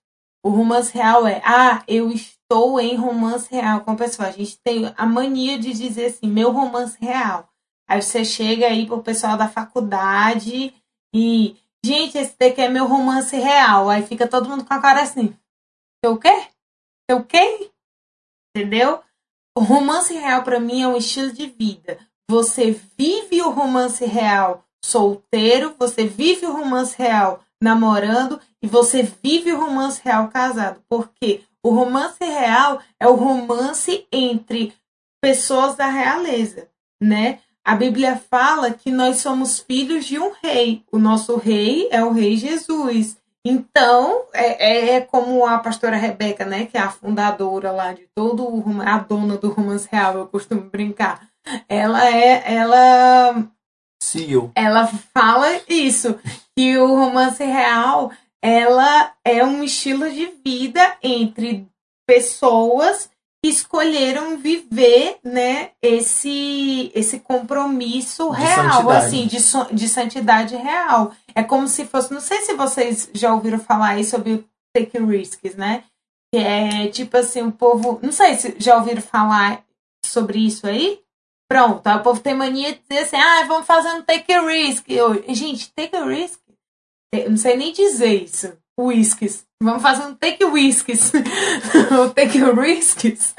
O romance real é, ah, eu estou em romance real com a pessoa. A gente tem a mania de dizer assim, meu romance real. Aí você chega aí pro pessoal da faculdade e, gente, esse daqui é meu romance real. Aí fica todo mundo com a cara assim, seu quê? Seu quê? Entendeu? O romance real pra mim é um estilo de vida. Você vive o romance real solteiro, você vive o romance real namorando e você vive o romance real casado. Porque o romance real é o romance entre pessoas da realeza, né? A Bíblia fala que nós somos filhos de um rei. O nosso rei é o rei Jesus. Então, é, é como a pastora Rebeca, né, que é a fundadora lá de todo o a dona do romance real, eu costumo brincar. Ela é, ela CEO. ela fala isso, que o romance real, ela é um estilo de vida entre pessoas escolheram viver, né, esse esse compromisso De real, santidade. assim, de, de santidade real. É como se fosse, não sei se vocês já ouviram falar aí sobre o take risks, né? Que é tipo assim, o povo, não sei se já ouviram falar sobre isso aí. Pronto, aí o povo tem mania de dizer assim, ah, vamos fazer um take risk. Eu, gente, take risk? Eu não sei nem dizer isso. Whiskies. Vamos fazer um take whiskies. o take risks.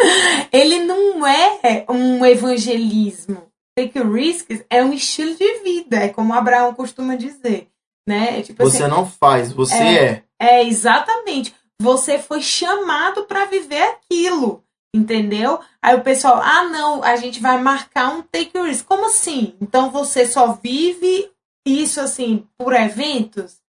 Ele não é um evangelismo. Take risks é um estilo de vida. É como Abraão costuma dizer. Né? É tipo Você assim, não faz, você É. é. é, exatamente. Você foi chamado para viver aquilo, entendeu? Aí o pessoal, ah, não, a gente vai marcar um take risk. Como assim? Então você só vive isso assim por eventos?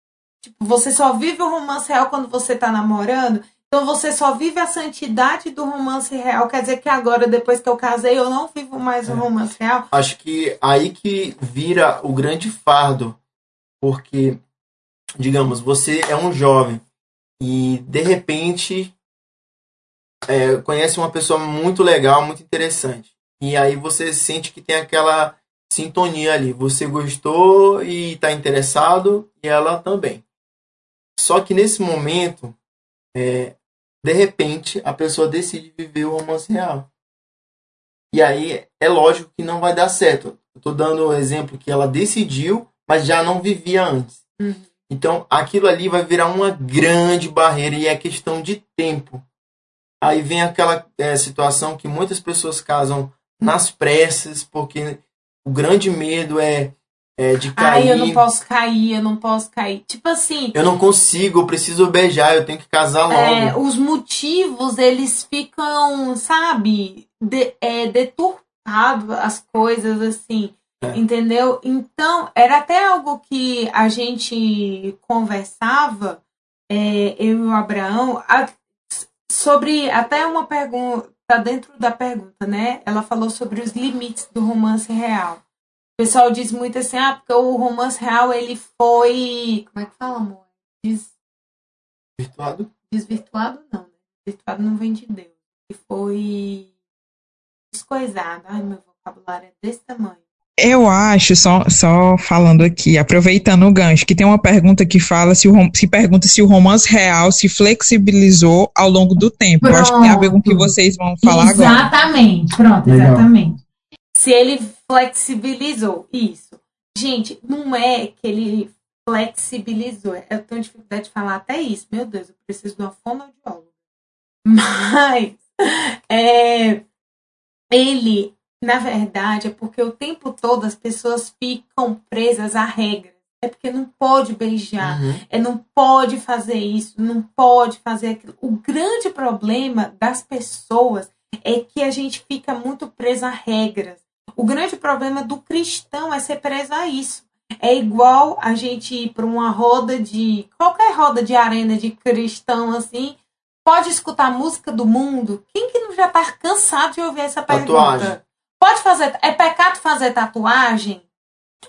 Tipo, você só vive o romance real quando você tá namorando? Então você só vive a santidade do romance real. Quer dizer que agora, depois que eu casei, eu não vivo mais o É. romance real? Acho que aí que vira o grande fardo, porque, digamos, você é um jovem e de repente é, conhece uma pessoa muito legal, muito interessante, e aí você sente que tem aquela sintonia ali. Você gostou e está interessado, e ela também. Só que nesse momento, é, de repente, a pessoa decide viver o romance real. E aí é lógico que não vai dar certo. Eu tô dando o exemplo que ela decidiu, mas já não vivia antes. Uhum. Então aquilo ali vai virar uma grande barreira e é questão de tempo. Aí vem aquela é, situação que muitas pessoas casam nas pressas, porque o grande medo é, é de cair. Ai, eu não posso cair, eu não posso cair. Tipo assim, Eu não consigo, eu preciso beijar, eu tenho que casar logo. É, os motivos, eles ficam, sabe, de, é, deturpados as coisas, assim, É. entendeu? Então, era até algo que a gente conversava, é, eu e o Abraão, a- sobre até uma pergunta, tá dentro da pergunta, né? Ela falou sobre os limites do romance real. O pessoal diz muito assim, ah, porque o romance real, ele foi, como é que fala, amor? Diz, Virtuado? Desvirtuado não, né? Desvirtuado não vem de Deus. E foi descoisado. Ai, meu vocabulário é desse tamanho. Eu acho, só, só falando aqui, aproveitando o gancho, que tem uma pergunta que fala se, o, rom- se pergunta se o romance real se flexibilizou ao longo do tempo. Eu acho que tem a ver com o que Pronto. vocês vão falar agora. Exatamente, pronto, exatamente. Se ele flexibilizou, isso. Gente, não é que ele flexibilizou. Eu tenho dificuldade de falar até isso. Meu Deus, eu preciso de uma fonoaudióloga. Mas é, ele, na verdade, é porque o tempo todo as pessoas ficam presas a regras. É porque não pode beijar, Uhum. é não pode fazer isso, não pode fazer aquilo. O grande problema das pessoas é que a gente fica muito preso a regras. O grande problema do cristão é ser preso a isso. É igual a gente ir para uma roda de. qualquer roda de arena de cristão assim. Pode escutar a música do mundo? Quem que não já tá cansado de ouvir essa Tatuagem. pergunta? Pode fazer. É pecado fazer tatuagem?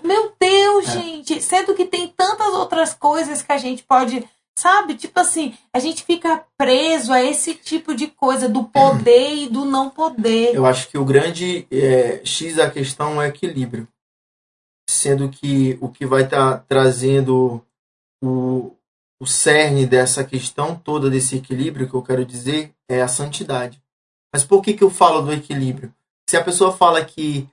Meu Deus, É. gente. Sendo que tem tantas outras coisas que a gente pode. Sabe? Tipo assim, a gente fica preso a esse tipo de coisa do poder e do não poder. Eu acho que o grande é, X da questão é equilíbrio. Sendo que o que vai estar trazendo o, o cerne dessa questão toda, desse equilíbrio que eu quero dizer, é a santidade. Mas por que, que eu falo do equilíbrio? Se a pessoa fala que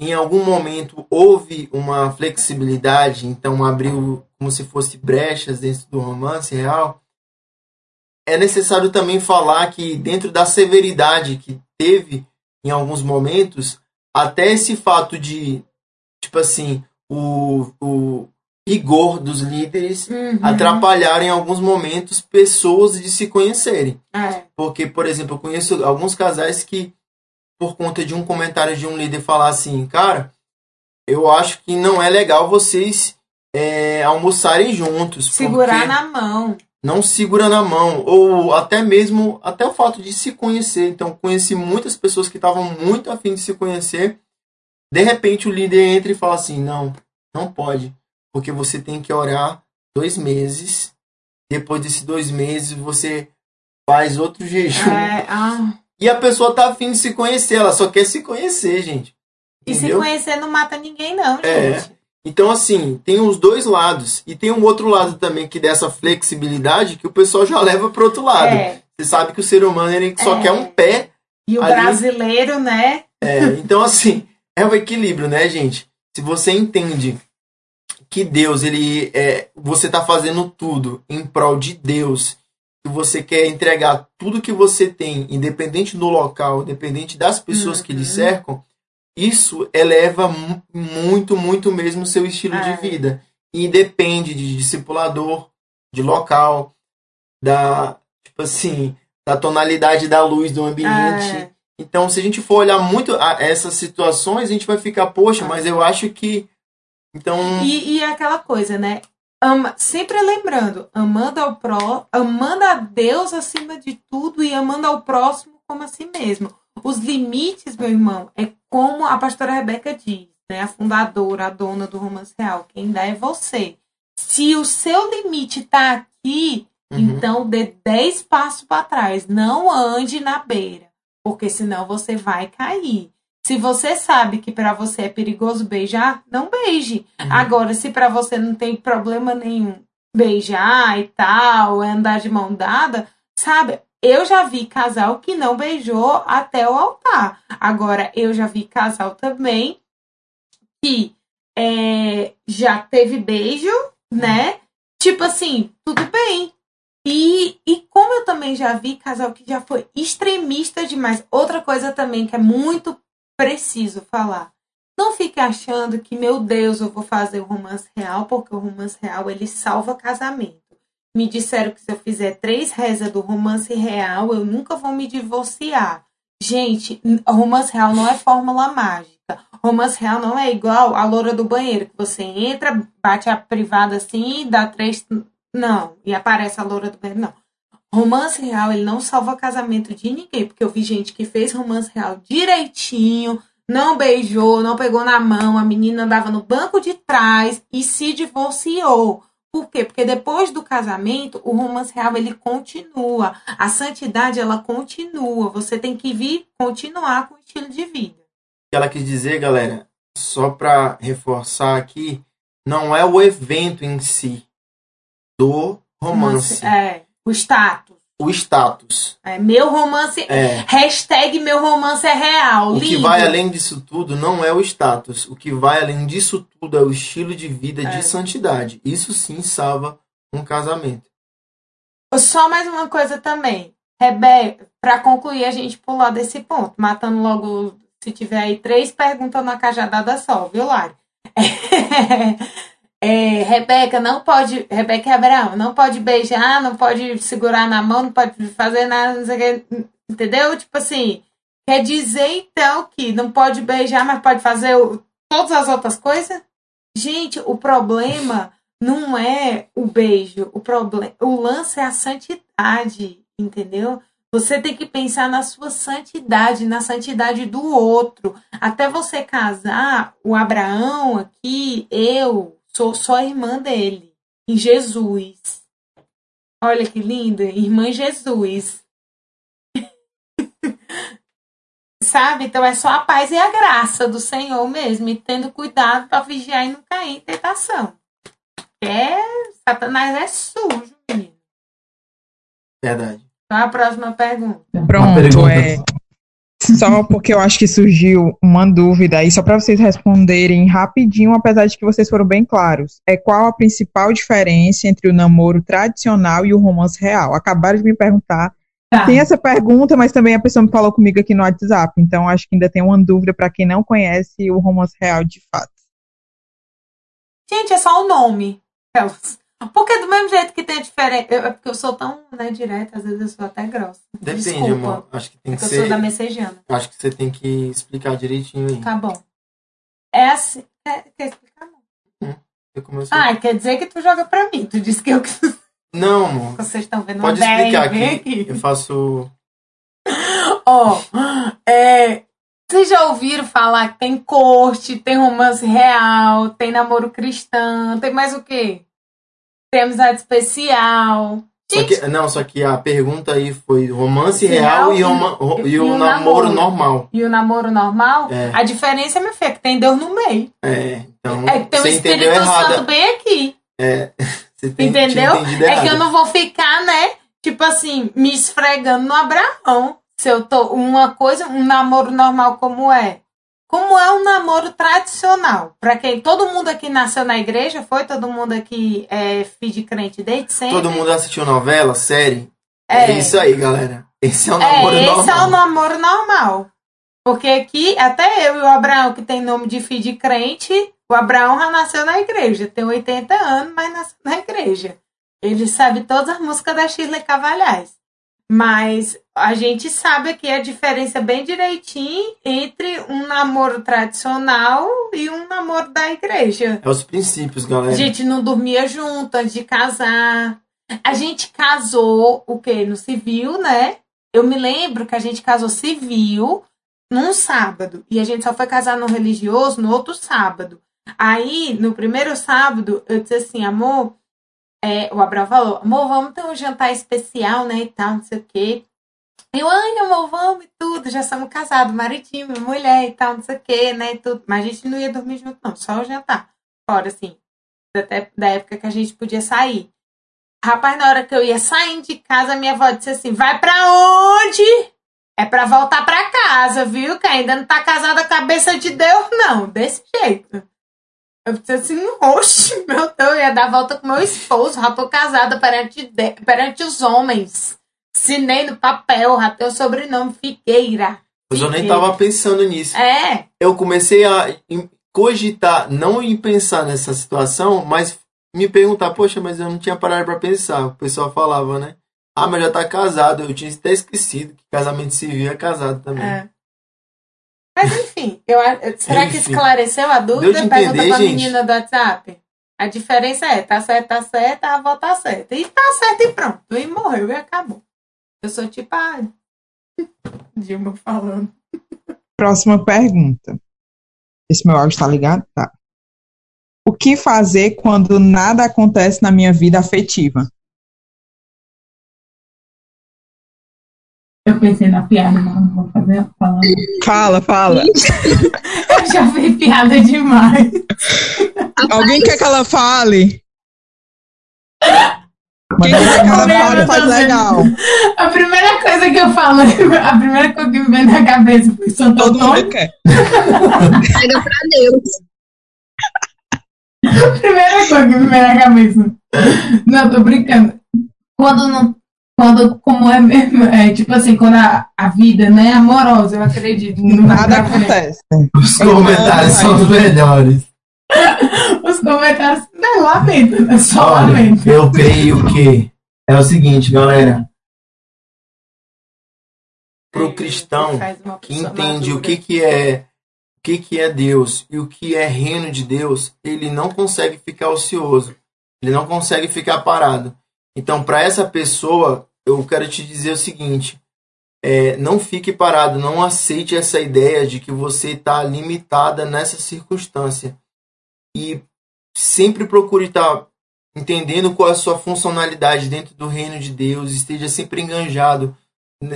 em algum momento houve uma flexibilidade, então abriu como se fosse brechas dentro do romance real, é necessário também falar que dentro da severidade que teve em alguns momentos, até esse fato de, tipo assim, o, o rigor dos líderes Uhum. atrapalhar em alguns momentos pessoas de se conhecerem. É. Porque, por exemplo, eu conheço alguns casais que, por conta de um comentário de um líder falar assim, cara, eu acho que não é legal vocês é, almoçarem juntos. Segurar na mão. não segura na mão. Ou até mesmo, até o fato de se conhecer. Então, conheci muitas pessoas que estavam muito afim de se conhecer. De repente, o líder entra e fala assim, não, não pode. Porque você tem que orar dois meses. Depois desses dois meses, você faz outro jejum. É, ah, e a pessoa tá afim de se conhecer, ela só quer se conhecer, gente. E se Entendeu? conhecer não mata ninguém, não, É. gente. Então, assim, tem os dois lados. E tem um outro lado também que dessa flexibilidade que o pessoal já leva pro outro lado. É. Você sabe que o ser humano ele só É. quer um pé. E o Ali- brasileiro, né? É, então, assim, é o equilíbrio, né, gente? Se você entende que Deus, ele é, você tá fazendo tudo em prol de Deus, que você quer entregar tudo que você tem, independente do local, independente das pessoas que lhe Uhum. cercam, isso eleva mu- muito, muito mesmo o seu estilo É. de vida. E depende de discipulador, de local, da, tipo assim, da tonalidade da luz do ambiente. É. Então, se a gente for olhar muito a essas situações, a gente vai ficar, poxa, mas eu acho que. Então. E, e é aquela coisa, né? Ama, sempre lembrando, amando ao pró, amando a Deus acima de tudo e amando ao próximo como a si mesmo. Os limites, meu irmão, é como a pastora Rebeca diz, né? A fundadora, a dona do romance real. Quem dá é você. Se o seu limite tá aqui, Uhum. então dê 10 passos para trás. Não ande na beira, porque senão você vai cair. Se você sabe que para você é perigoso beijar, não beije. Uhum. Agora, se para você não tem problema nenhum beijar e tal, é andar de mão dada, sabe? Eu já vi casal que não beijou até o altar. Agora, eu já vi casal também que é, já teve beijo, né? Tipo assim, tudo bem. E, e como eu também já vi casal que já foi extremista demais. Outra coisa também que é muito preciso falar. Não fique achando que, meu Deus, eu vou fazer o romance real, porque o romance real ele salva casamento. Me disseram que se eu fizer três rezas do romance real, eu nunca vou me divorciar. Gente, romance real não é fórmula mágica. Romance real não é igual a loura do banheiro, que você entra, bate a privada assim, dá três. Não, e aparece a loura do banheiro. Não. Romance real, ele não salva casamento de ninguém, porque eu vi gente que fez romance real direitinho, não beijou, não pegou na mão, a menina andava no banco de trás e se divorciou. Por quê? Porque depois do casamento, o romance real ele continua. A santidade ela continua. Você tem que vir continuar com o estilo de vida. que ela quis dizer, galera, só para reforçar aqui, não é o evento em si do romance, É, o status. o status. É, meu romance. É. Hashtag meu romance é real. O que lindo. vai além disso tudo não é o status. O que vai além disso tudo é o estilo de vida É. de santidade. Isso sim salva um casamento. Só mais uma coisa também. Rebeca, para concluir, a gente pular desse ponto, matando logo, se tiver aí três perguntas na cajadada só, viu, Lari? É, Rebeca não pode, Rebeca e Abraão, não pode beijar, não pode segurar na mão, não pode fazer nada, não sei o que, entendeu? Tipo assim, quer dizer então que não pode beijar, mas pode fazer o- todas as outras coisas? Gente, o problema não é o beijo, o problema, o lance é a santidade, entendeu? Você tem que pensar na sua santidade, na santidade do outro. Até você casar, o Abraão aqui, eu sou só irmã dele, em Jesus. Olha que lindo, irmã em Jesus. Sabe? Então é só a paz e a graça do Senhor mesmo, e tendo cuidado para vigiar e não cair em tentação. É, Satanás é sujo, menino. Verdade. Então a próxima pergunta. Pronto, pergunta. é. Só porque eu acho que surgiu uma dúvida aí, só para vocês responderem rapidinho, apesar de que vocês foram bem claros. É qual a principal diferença entre o namoro tradicional e o romance real? Acabaram de me perguntar. Tá. Tem essa pergunta, mas também a pessoa me falou comigo aqui no WhatsApp, então acho que ainda tem uma dúvida para quem não conhece o romance real de fato. Gente, é só o nome. Porque do mesmo jeito que tem a diferença. É porque eu sou tão né, direta, às vezes eu sou até grossa. Depende, Desculpa, amor. Acho que tem é que que eu sou ser. da messejana. Acho que você tem que explicar direitinho aí. Tá bom. É assim. é- quer explicar? Não. Começou. Ah, quer dizer que tu joga pra mim. Tu disse que eu. Não, amor. Vocês estão vendo Pode explicar aqui. Eu faço. Ó, é, vocês já ouviram falar que tem corte, tem romance real, tem namoro cristão, tem mais o quê? Tem amizade especial. Só que, não, só que a pergunta aí foi romance Real real, e, e- uma- e e o o namoro, namoro. normal. E o namoro normal, É. a diferença, meu filho, é que tem Deus no meio. É, então É que tem o Espírito. Santo bem aqui. Você tem, Entendeu? É que eu não vou ficar, né? Tipo assim, me esfregando no Abraão. Se eu tô. Uma coisa, um namoro normal como é. Como é um namoro tradicional? Pra quem. Todo mundo aqui nasceu na igreja, foi? Todo mundo aqui é filho de crente desde sempre? Todo mundo assistiu novela, série? É. É isso aí, galera. Esse é o É, namoro esse normal. é o namoro normal. Porque aqui, até eu e o Abraão, que tem nome de filho de crente, o Abraão já nasceu na igreja. Tem 80 anos, mas nasceu na igreja. Ele sabe todas as músicas da Shirley Cavalhais. Mas a gente sabe aqui a diferença bem direitinho entre um namoro tradicional e um namoro da igreja. É os princípios, galera. A gente não dormia junto antes de casar. A gente casou, o quê? No civil, né? Eu me lembro que a gente casou civil num sábado. E a gente só foi casar no religioso no outro sábado. Aí, no primeiro sábado, eu disse assim, amor, é, o Abraão falou, amor, vamos ter um jantar especial, né? E tal, não sei o quê. Eu, ai, amor, vamos e tudo, já somos casados, maridinho, mulher e tal, não sei o quê, né? E tudo. Mas a gente não ia dormir junto, não, só o jantar. Fora, assim, até da época que a gente podia sair. Rapaz, na hora que eu ia saindo de casa, minha avó disse assim: vai pra onde? É pra voltar pra casa, viu? Que ainda não tá casada a cabeça de Deus, não. Desse jeito. Eu disse assim, oxe, meu Deus, eu ia dar volta com meu esposo, já tô casada perante, de- perante os homens. Assinei no papel, já tenho sobrenome Figueira. Mas eu nem tava pensando nisso. É, Eu comecei a cogitar, não em pensar nessa situação, mas me perguntar, poxa, mas eu não tinha parado pra pensar. O pessoal falava, né? Ah, mas já tá casado. Eu tinha até esquecido que casamento civil é casado também. É. Mas enfim, eu, será que Enfim. esclareceu a dúvida? Deu de Pergunta entender, pra gente? menina do WhatsApp. A diferença é, tá certo, tá certo, a avó tá certa. E tá certo e pronto. E morreu e acabou. Eu sou tipo a Dilma falando. Próxima pergunta. Esse meu áudio tá ligado? Tá. O que fazer quando nada acontece na minha vida afetiva? Eu pensei na piada, mas não vou fazer falando. Fala, fala. Eu já fiz piada demais. Alguém quer que ela fale? Que ela fale faz legal. A primeira coisa que eu falo, a primeira coisa que me vem na cabeça foi Santo Todo Antônio. mundo quer. Pega pra Deus. Primeira coisa que me vem na cabeça. Não, tô brincando. Quando não. Quando, como é mesmo, é tipo assim, quando a, a vida não é amorosa, eu acredito Nada acontece. Os comentários são os melhores. Os comentários, não, lamento, né? Só Olha, lamento. eu creio que é o seguinte, galera. Pro cristão Faz uma que entende o que, que é o que, que é Deus e o que é reino de Deus, ele não consegue ficar ocioso. Ele não consegue ficar parado. Então, para essa pessoa, eu quero te dizer o seguinte: é, não fique parado, não aceite essa ideia de que você está limitada nessa circunstância. E sempre procure estar entendendo qual é a sua funcionalidade dentro do reino de Deus, esteja sempre enganjado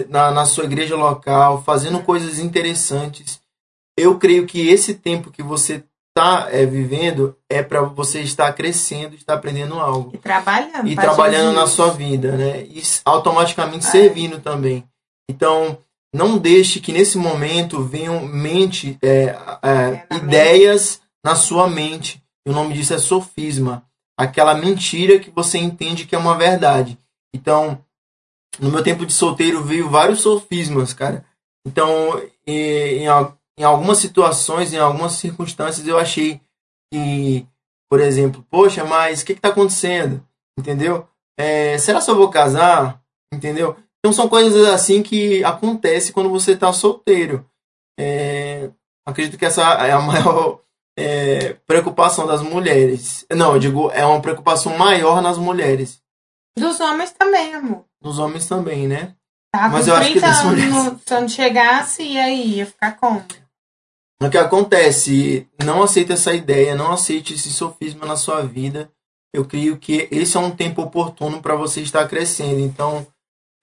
na, na sua igreja local, fazendo coisas interessantes. Eu creio que esse tempo que você está vivendo é para você estar crescendo, estar aprendendo algo E trabalhando. e trabalhando na sua vida, né? E automaticamente É. servindo também. Então, não deixe que nesse momento venham mente, é, é, ideias na sua mente. E o nome disso é sofisma. Aquela mentira que você entende que é uma verdade. Então, no meu tempo de solteiro veio vários sofismas, cara. Então, em, em algumas situações, em algumas circunstâncias, eu achei que, por exemplo, poxa, mas o que está acontecendo? Entendeu? É, será que eu vou casar? Entendeu? Então são coisas assim que acontecem quando você está solteiro. É, acredito que essa é a maior é, preocupação das mulheres. Não, eu digo, é uma preocupação maior nas mulheres. Dos homens também, amor. Nos homens também, né? Tá Mas eu acho que 30 das anos, mulheres- no- se eu não chegasse, e aí? Ia ficar como? O que acontece? Não aceite essa ideia, não aceite esse sofisma na sua vida. eu creio que esse é um tempo oportuno para você estar crescendo. Então,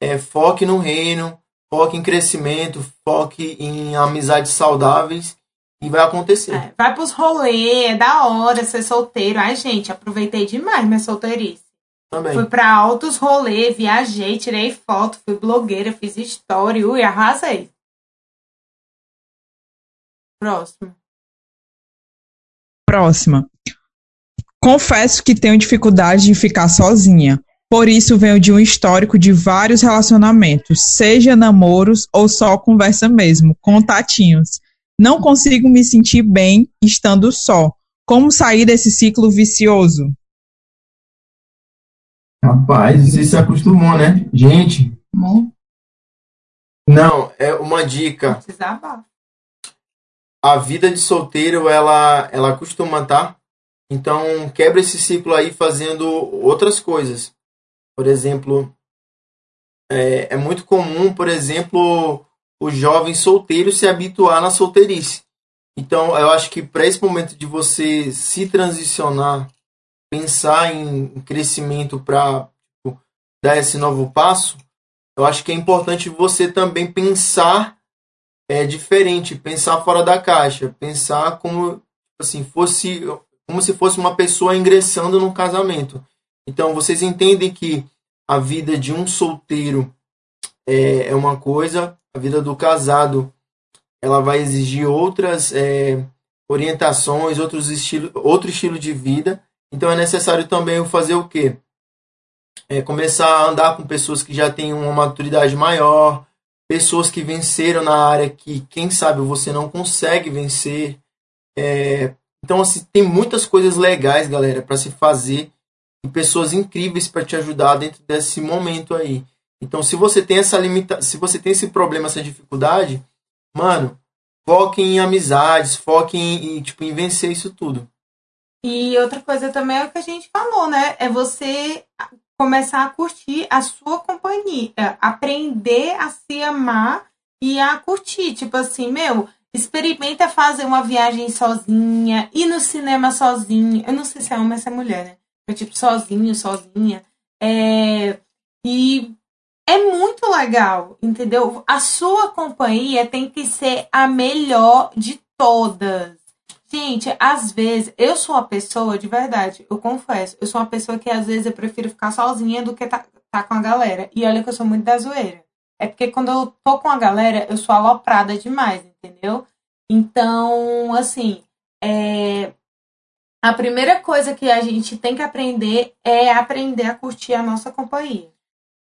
é, foque no reino, foque em crescimento, foque em amizades saudáveis e vai acontecer. É, vai pros rolês, é da hora ser solteiro. Ai, gente, aproveitei demais minha solteirice. Também. Fui pra altos rolês, viajei, tirei foto, fui blogueira, fiz história, ui, arrasei. Próximo. Próxima. Confesso que tenho dificuldade de ficar sozinha. Por isso venho de um histórico de vários relacionamentos, seja namoros ou só conversa mesmo, contatinhos. Não consigo me sentir bem estando só. Como sair desse ciclo vicioso? Rapaz, você se acostumou, né? Gente. Não, é uma dica. A vida de solteiro, ela, ela costuma, tá? Então, quebra esse ciclo aí fazendo outras coisas. Por exemplo, é, é muito comum, por exemplo, o jovem solteiro se habituar na solteirice. Então, eu acho que para esse momento de você se transicionar, pensar em crescimento para tipo, dar esse novo passo, eu acho que é importante você também pensar é, diferente, pensar fora da caixa, pensar como assim fosse como se fosse uma pessoa ingressando no casamento. Então, vocês entendem que a vida de um solteiro é, é uma coisa, a vida do casado ela vai exigir outras é, orientações, outros estilo, outro estilo de vida. Então é necessário também fazer o quê? É começar a andar com pessoas que já têm uma maturidade maior, pessoas que venceram na área que, quem sabe, você não consegue vencer. É, então, assim, tem muitas coisas legais, galera, para se fazer e pessoas incríveis para te ajudar dentro desse momento aí. Então, se você tem essa limita, se você tem esse problema, essa dificuldade, mano, foque em amizades, foque em, em, tipo em vencer isso tudo. E outra coisa também é o que a gente falou, né? É você começar a curtir a sua companhia, é, aprender a se amar e a curtir, tipo assim, meu, experimenta fazer uma viagem sozinha, ir no cinema sozinha. Eu não sei se é homem ou se é mulher, né? Eu, tipo, sozinho, sozinha. É... E é muito legal, entendeu? A sua companhia tem que ser a melhor de todas. Gente, às vezes, eu sou uma pessoa, de verdade, eu confesso, eu sou uma pessoa que às vezes eu prefiro ficar sozinha do que tá, tá com a galera. E olha que eu sou muito da zoeira. É porque quando eu tô com a galera, eu sou aloprada demais, entendeu? Então, assim, é... a primeira coisa que a gente tem que aprender é aprender a curtir a nossa companhia.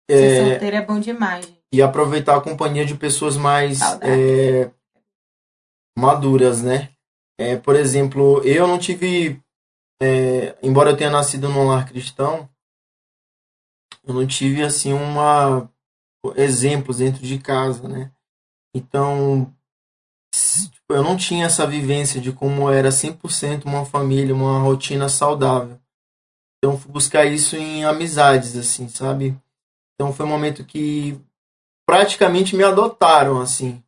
É, Ser solteiro é bom demais. E aproveitar a companhia de pessoas mais é, maduras, né? É, por exemplo, eu não tive. é, embora eu tenha nascido num lar cristão, eu não tive assim uma exemplos dentro de casa, né? Então, tipo, eu não tinha essa vivência de como era 100% uma família, uma rotina saudável. Então, fui buscar isso em amizades, assim, sabe? Então, foi um momento que praticamente me adotaram, assim.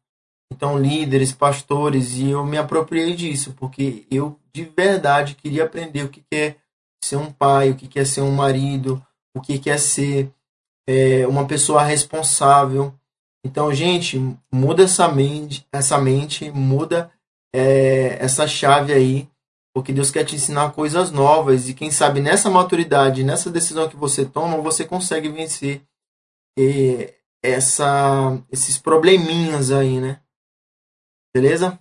Então, líderes, pastores, e eu me apropriei disso, porque eu de verdade queria aprender o que é ser um pai, o que é ser um marido, o que é ser é, uma pessoa responsável. Então, gente, muda essa mente, essa mente muda é, essa chave aí, porque Deus quer te ensinar coisas novas e quem sabe nessa maturidade, nessa decisão que você toma, você consegue vencer essa, esses probleminhas aí, né? Beleza?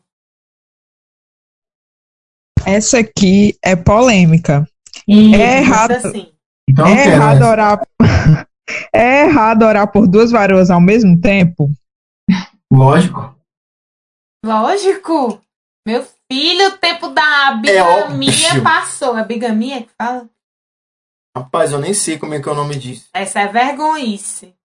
Essa aqui é polêmica. E É errado. Assim, Então, é errado orar. é errado orar por duas varoas ao mesmo tempo? Lógico. lógico. Meu filho, o tempo da bigamia É passou. É bigamia que fala? Rapaz, eu nem sei como é que é o nome disso. Essa é vergonhice.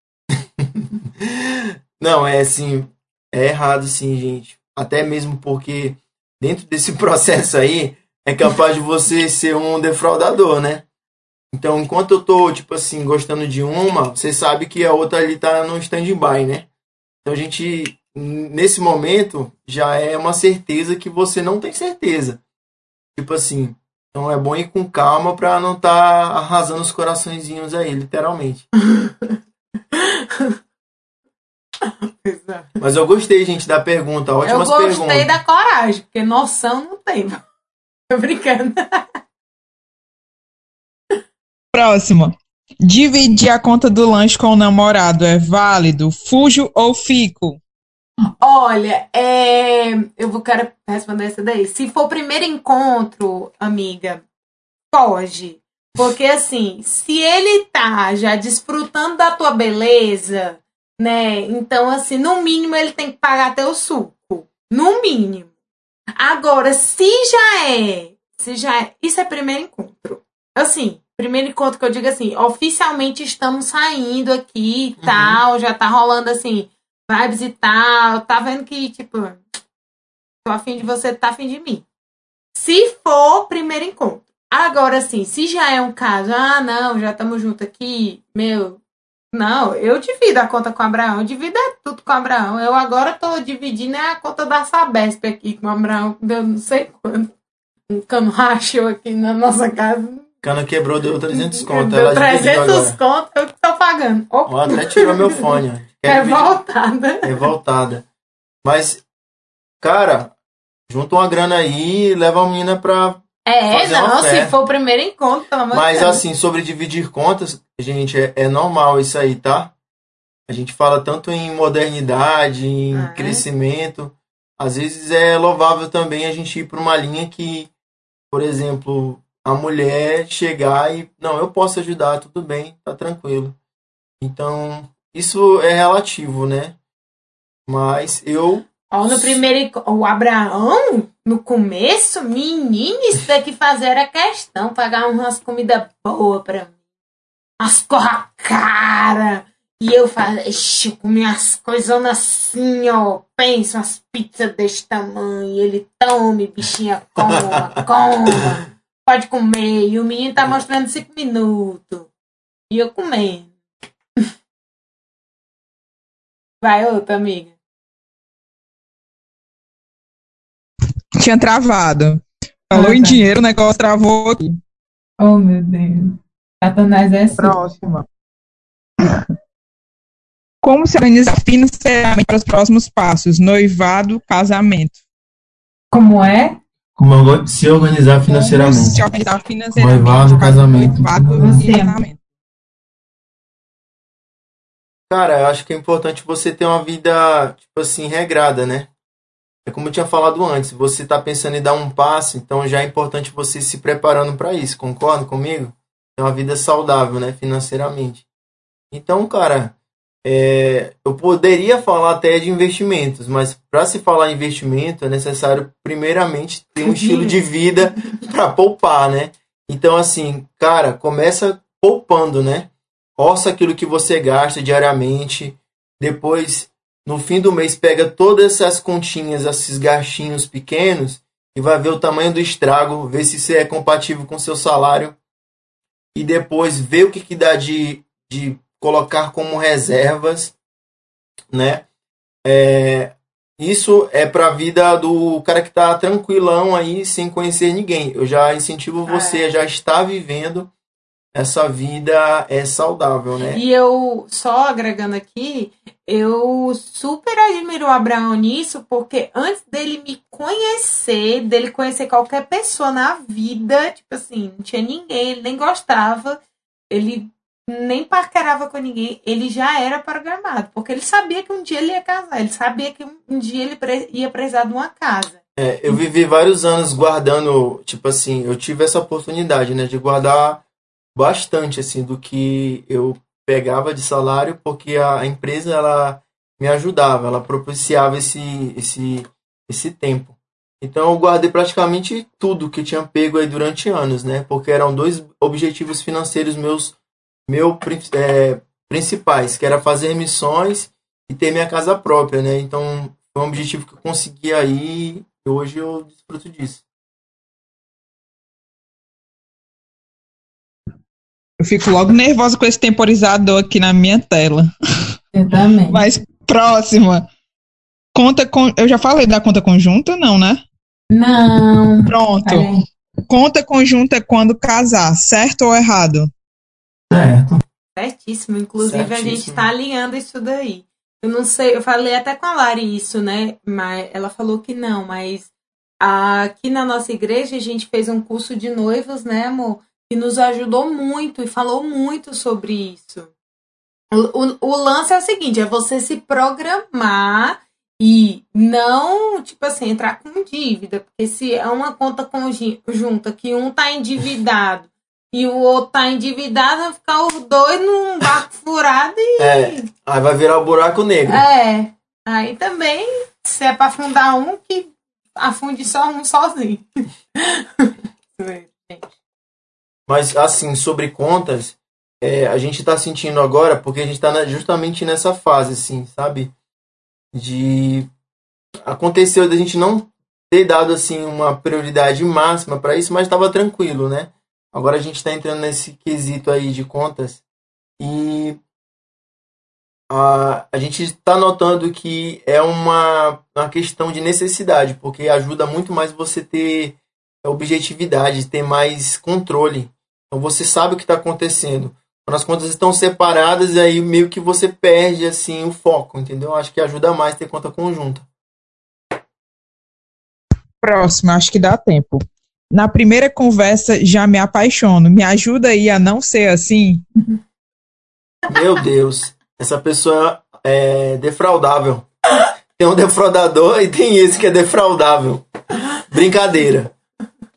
Não, é assim, é errado sim, gente. Até mesmo porque dentro desse processo aí é capaz de você ser um defraudador, né? Então, enquanto eu tô, tipo assim, gostando de uma, você sabe que a outra ali tá no stand-by, né? Então a gente, nesse momento, já é uma certeza que você não tem certeza. Tipo assim, Então é bom ir com calma pra não tá arrasando os coraçõezinhos aí, literalmente. Mas eu gostei, gente, da pergunta. Eu Ótimas gostei perguntas. da coragem, porque noção não tem. Tô brincando. Próxima. Dividir a conta do lanche com o namorado é válido? Fujo ou fico? Olha, é, eu vou quero responder essa daí. Se for o primeiro encontro, amiga, foge. Porque assim, se ele tá já desfrutando da tua beleza, né? Então, assim, no mínimo ele tem que pagar teu suco. No mínimo. Agora, se já é, se já é, isso é primeiro encontro. Assim, primeiro encontro que eu digo assim, oficialmente estamos saindo aqui e Uhum. tal, já tá rolando assim, vibes e tal, tá vendo que, tipo, tô afim de você, tá afim de mim. Se for primeiro encontro. Agora, assim, se já é um caso, ah, não, já estamos juntos aqui, meu, não, eu divido a conta com o Abraão, eu divido é tudo com o Abraão. Eu agora tô dividindo é a conta da Sabesp aqui com o Abraão, deu não sei quanto. Um cano rachou aqui na nossa casa. Cana quebrou, deu 300 conto. Deu Ela dividiu 300 agora. conto, eu que tô pagando. Opa, Ó, até tirou meu fone. revoltada. revoltada. Mas, cara, junta uma grana aí e leva a menina pra. É, não, se for o primeiro encontro, pelo amor de Mas Deus. assim, sobre dividir contas, gente, é, é normal isso aí, tá? A gente fala tanto em modernidade, em Ah, é? crescimento. Às vezes é louvável também a gente ir para uma linha que, por exemplo, a mulher chegar e, não, eu posso ajudar, tudo bem, tá tranquilo. Então, isso é relativo, né? Mas eu Ó, no primeiro o Abraão, no começo, menino, isso daqui fazer era questão, pagar umas comidas boas pra mim. As corra cara. E eu falei, ixi, eu comi as coisas assim, ó. Pensa, umas pizzas desse tamanho. E ele, tome, bichinha, coma, coma. Pode comer. E o menino tá mostrando cinco minutos. E eu comendo. Vai outra, amiga. Tinha travado. Falou Ah, em tá. dinheiro, o negócio travou aqui. Oh, meu Deus. Satanás é assim. Próxima. Como se organizar financeiramente para os próximos passos? Noivado, casamento. Como é? como se organizar Como financeiramente. se organizar financeiramente. Noivado, casamento. Noivado e casamento. Cara, eu acho que é importante você ter uma vida, tipo assim, regrada, né? É como eu tinha falado antes, você tá pensando em dar um passo, então já é importante você se preparando para isso, concorda comigo? É uma vida saudável, né, financeiramente. Então, cara, é, eu poderia falar até de investimentos, mas para se falar em investimento é necessário primeiramente ter um estilo de vida para poupar, né? Então, assim, cara, começa poupando, né? Orça aquilo que você gasta diariamente. Depois, no fim do mês, pega todas essas continhas, esses gastinhos pequenos e vai ver o tamanho do estrago, ver se isso é compatível com o seu salário. E depois ver o que, que dá de, de colocar como reservas, né? É, isso é para a vida do cara que tá tranquilão aí, sem conhecer ninguém. Eu já incentivo você a já estar vivendo essa vida é saudável, né? E eu, só agregando aqui, eu super admiro o Abraão nisso, porque antes dele me conhecer, dele conhecer qualquer pessoa na vida, tipo assim, não tinha ninguém, ele nem gostava, ele nem paquerava com ninguém, ele já era programado, porque ele sabia que um dia ele ia casar, ele sabia que um dia ele ia precisar de uma casa. É, eu vivi vários anos guardando, tipo assim, eu tive essa oportunidade, né, de guardar bastante, assim, do que eu pegava de salário, porque a, empresa, ela me ajudava, ela propiciava esse, esse, esse tempo. Então eu guardei praticamente tudo que tinha pego aí durante anos, né, porque eram dois objetivos financeiros meus, meu, é, principais, que era fazer missões e ter minha casa própria, né, então foi um objetivo que eu consegui aí e hoje eu desfruto disso. Eu fico logo nervosa com esse temporizador aqui na minha tela. Eu também. Mas próxima. Conta com. Eu já falei da conta conjunta, não, né? Não. Pronto. Peraí. Conta conjunta é quando casar, certo ou errado? Certo. Certíssimo. Inclusive, a gente Certíssimo. tá alinhando isso daí. Eu não sei, eu falei até com a Lari isso, né? Mas ela falou que não, mas aqui na nossa igreja a gente fez um curso de noivos, né, amor? Que nos ajudou muito e falou muito sobre isso. O, o, o lance é o seguinte, é você se programar e não, tipo assim, entrar com dívida. Porque se é uma conta conjunta que um tá endividado e o outro tá endividado, vai ficar os dois num barco furado e. É, aí vai virar o buraco negro. É. Aí também, se é pra afundar um, que afunde só um sozinho. Gente. Mas, assim, sobre contas, é, a gente tá sentindo agora, porque a gente tá na- justamente nessa fase, assim, sabe? De. Aconteceu da gente não ter dado, assim, uma prioridade máxima para isso, mas estava tranquilo, né? Agora a gente tá entrando nesse quesito aí de contas e. A, a gente está notando que é uma, uma questão de necessidade, porque ajuda muito mais você ter objetividade, ter mais controle. Então você sabe o que está acontecendo. Quando as contas estão separadas, aí meio que você perde assim o foco, entendeu? Acho que ajuda mais ter conta conjunta. Próximo, acho que dá tempo. Na primeira conversa, já me apaixono. Me ajuda aí a não ser assim? Meu Deus, essa pessoa é defraudável. Tem um defraudador e tem esse que é defraudável. Brincadeira.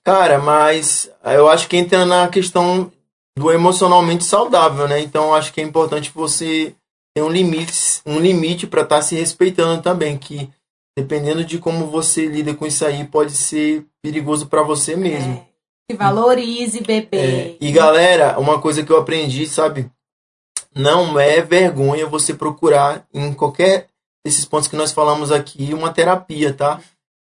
Cara, mas eu acho que entra na questão do emocionalmente saudável, né? Então acho que é importante você ter um limite, um limite para estar se respeitando também, que dependendo de como você lida com isso aí, pode ser perigoso para você mesmo. É, se valorize, bebê. É, e galera, uma coisa que eu aprendi, sabe? Não é vergonha você procurar em qualquer desses pontos que nós falamos aqui uma terapia, tá?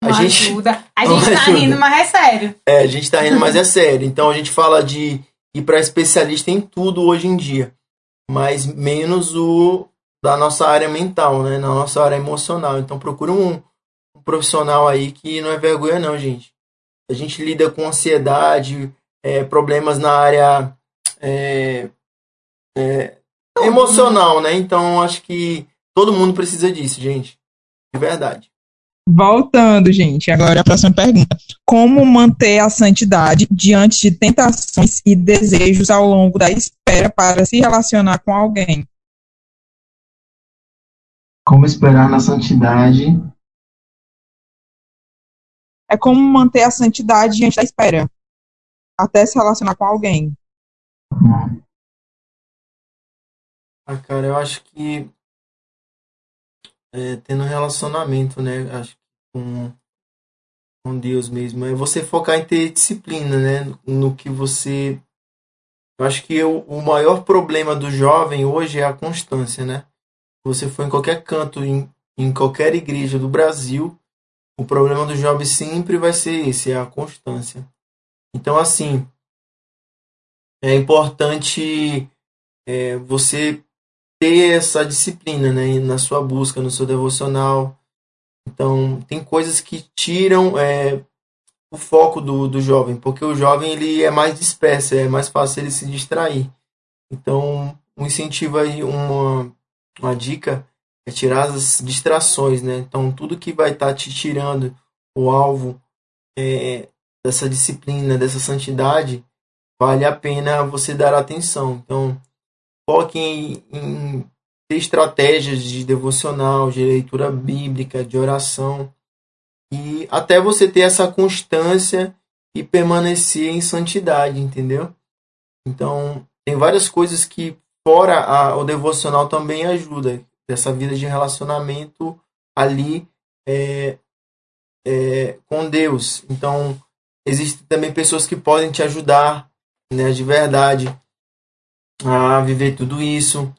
A gente, ajuda. A gente tá ajuda. rindo, mas é sério. é, a gente tá rindo, mas é sério. Então a gente fala de ir para especialista em tudo hoje em dia, mas menos o da nossa área mental, né? Na nossa área emocional. Então procura um, um profissional aí que não é vergonha não, gente. A gente lida com ansiedade, é, problemas na área é, é, emocional, né? Então acho que todo mundo precisa disso, gente. De verdade. Voltando, gente, agora a próxima pergunta. Como manter a santidade diante de tentações e desejos ao longo da espera para se relacionar com alguém? Como esperar na santidade É como manter a santidade diante da espera até se relacionar com alguém. Ah, cara, eu acho que é, tendo um relacionamento, né? Acho com, com Deus mesmo. É você focar em ter disciplina, né? No que você. Eu acho que o, o maior problema do jovem hoje é a constância, né? Você for em qualquer canto, em, em qualquer igreja do Brasil, o problema do jovem sempre vai ser esse, é a constância. Então, assim, é importante é, você ter essa disciplina né, na sua busca, no seu devocional. Então, tem coisas que tiram é, o foco do, do jovem, porque o jovem ele é mais disperso, é mais fácil ele se distrair. Então, um incentivo aí, uma, uma dica é tirar as distrações, né? Então, tudo que vai estar te tirando o alvo é, dessa disciplina, dessa santidade, vale a pena você dar atenção. Então, foque em, em ter estratégias de devocional, de leitura bíblica, de oração, e até você ter essa constância e permanecer em santidade, entendeu? Então, tem várias coisas que, fora a, o devocional, também ajuda. Dessa vida de relacionamento ali é, é, com Deus. Então, existem também pessoas que podem te ajudar né, de verdade a viver tudo isso.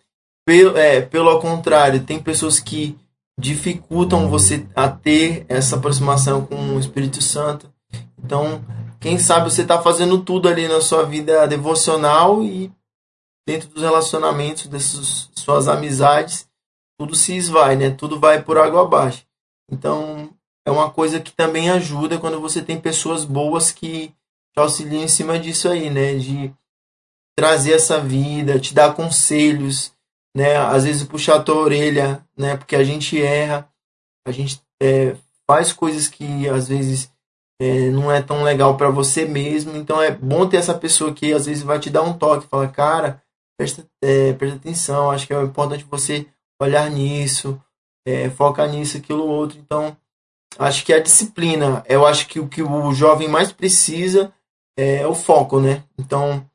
Pelo, é, pelo contrário, tem pessoas que dificultam você a ter essa aproximação com o Espírito Santo. Então, quem sabe você está fazendo tudo ali na sua vida devocional e dentro dos relacionamentos, dessas suas amizades, tudo se esvai, né? Tudo vai por água abaixo. Então, é uma coisa que também ajuda quando você tem pessoas boas que te auxilia em cima disso aí, né? De trazer essa vida, te dar conselhos, né? Às vezes puxar a tua orelha, né? Porque a gente erra, a gente é, faz coisas que às vezes é, não é tão legal para você mesmo. Então é bom ter essa pessoa que às vezes vai te dar um toque, fala, cara, presta, é, presta atenção, acho que é importante você olhar nisso, é, focar nisso, aquilo outro. Então acho que a disciplina, eu acho que o que o jovem mais precisa é o foco, né? Então,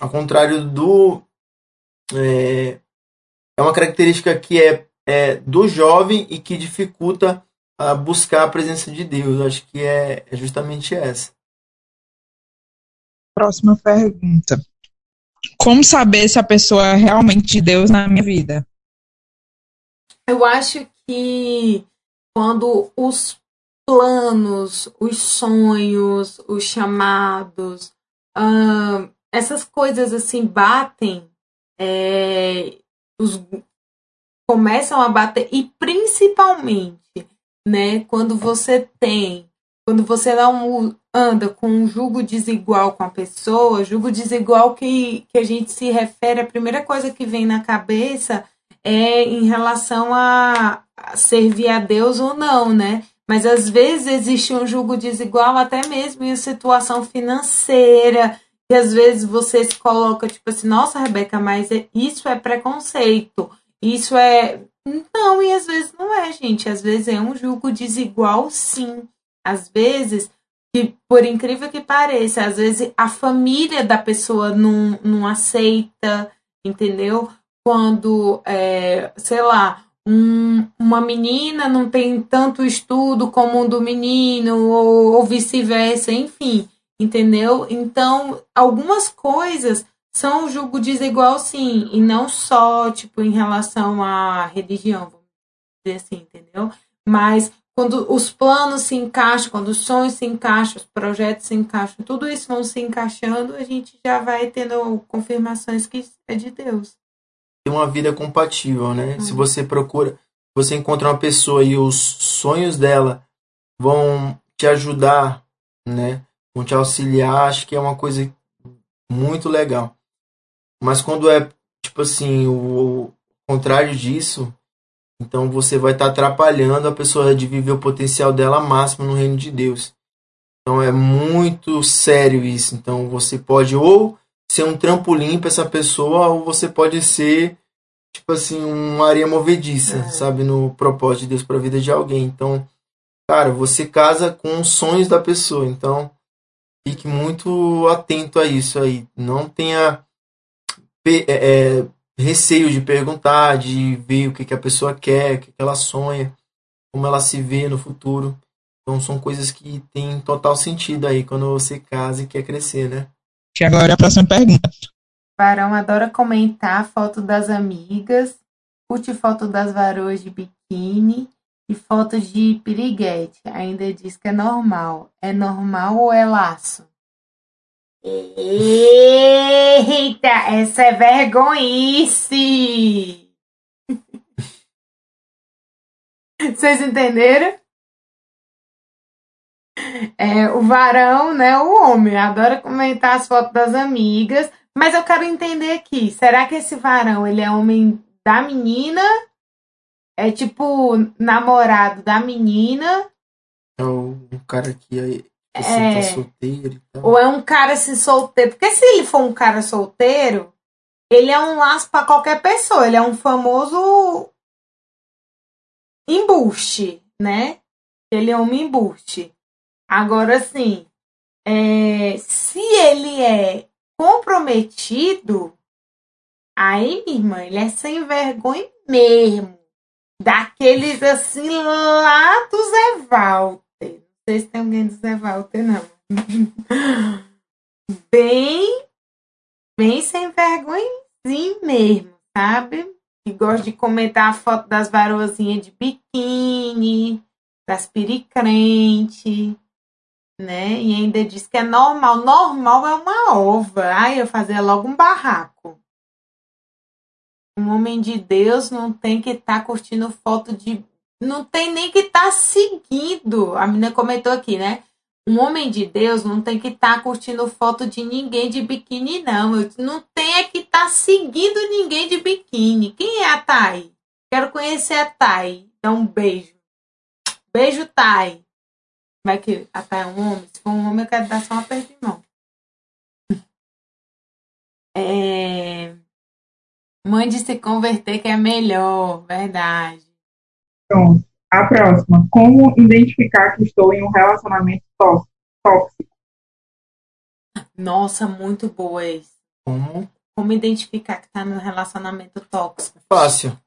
ao contrário do é, é uma característica que é, é do jovem e que dificulta a buscar a presença de Deus. Acho que é, é justamente essa. Próxima pergunta. Como saber se a pessoa é realmente de Deus na minha vida? Eu acho que quando os planos, os sonhos, os chamados, uh, essas coisas assim batem, é, os, começam a bater e principalmente, né, quando você tem, quando você não anda com um julgo desigual com a pessoa, julgo desigual que, que a gente se refere, a primeira coisa que vem na cabeça é em relação a, a servir a Deus ou não, né? Mas às vezes existe um julgo desigual até mesmo em situação financeira, que às vezes você se coloca tipo assim, nossa, Rebeca, mas é, isso é preconceito, isso é. Não, e às vezes não é, gente. Às vezes é um julgo desigual, sim. Às vezes, que por incrível que pareça, às vezes a família da pessoa não, não aceita, entendeu? Quando, é, sei lá, um, uma menina não tem tanto estudo como um do menino, ou, ou vice-versa, enfim, entendeu? Então, algumas coisas são julgo desigual, sim, e não só, tipo, em relação à religião, vamos dizer assim, entendeu? Mas quando os planos se encaixam, quando os sonhos se encaixam, os projetos se encaixam, tudo isso vão se encaixando, a gente já vai tendo confirmações que é de Deus ter uma vida compatível, né? Uhum. Se você procura, você encontra uma pessoa e os sonhos dela vão te ajudar, né? Vão te auxiliar, acho que é uma coisa muito legal. Mas quando é tipo assim, o, o contrário disso, então você vai estar tá atrapalhando a pessoa de viver o potencial dela máximo no reino de Deus. Então é muito sério isso. Então você pode ou ser um trampolim para essa pessoa ou você pode ser tipo assim uma areia movediça, é. sabe, no propósito de Deus para a vida de alguém. Então, cara, você casa com os sonhos da pessoa. Então, fique muito atento a isso aí. Não tenha é, é, receio de perguntar, de ver o que, que a pessoa quer, o que, que ela sonha, como ela se vê no futuro. Então são coisas que têm total sentido aí quando você casa e quer crescer, né? Que agora é a próxima pergunta. Varão adora comentar foto das amigas, curte foto das varoas de biquíni e foto de piriguete. Ainda diz que é normal. É normal ou é laço? Eita, essa é vergonhice! Vocês entenderam? É, o varão, né, o homem, adora comentar as fotos das amigas, mas eu quero entender aqui, será que esse varão, ele é homem da menina? É tipo namorado da menina? É um cara que é, é, tá solteiro e tal. Ou é um cara assim solteiro? Porque se ele for um cara solteiro, ele é um laço para qualquer pessoa, ele é um famoso embuste, né? Ele é um embuste. Agora, assim, é, se ele é comprometido, aí, minha irmã, ele é sem vergonha mesmo. Daqueles assim lá do Zé Walter. Não sei se tem alguém do Zé Walter, não. bem, bem sem vergonhazinho mesmo, sabe? Que gosta de comentar a foto das varoazinhas de biquíni, das piricrente, né? E ainda diz que é normal. Normal é uma ova. Ai, eu fazia logo um barraco. Um homem de Deus não tem que estar tá curtindo foto de. Não tem nem que estar tá seguindo. A menina comentou aqui, né? Um homem de Deus não tem que estar tá curtindo foto de ninguém de biquíni, não. Não tem é que estar tá seguindo ninguém de biquíni. Quem é a Thay? Quero conhecer a Thay. Dá um beijo. Beijo, Thay. Vai que a Thay é um homem? Se for um homem, eu quero dar só uma aperto de mão. É... Mãe de se converter que é melhor, verdade. Pronto. A próxima. Como identificar que estou em um relacionamento tóxico? Nossa, muito boa isso. Como? Como identificar que está num relacionamento tóxico? Fácil.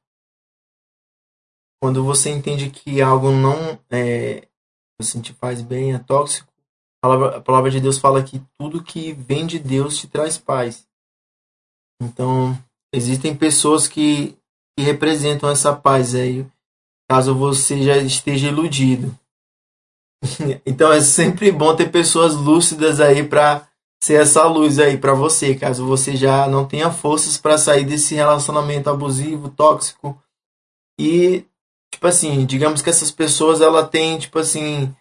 Quando você entende que algo não é, assim, te faz bem, é tóxico, a palavra, a palavra de Deus fala que tudo que vem de Deus te traz paz. Então, existem pessoas que, que representam essa paz aí caso você já esteja iludido. então é sempre bom ter pessoas lúcidas aí para ser essa luz aí para você, caso você já não tenha forças para sair desse relacionamento abusivo, tóxico. E tipo assim, digamos que essas pessoas ela tem tipo assim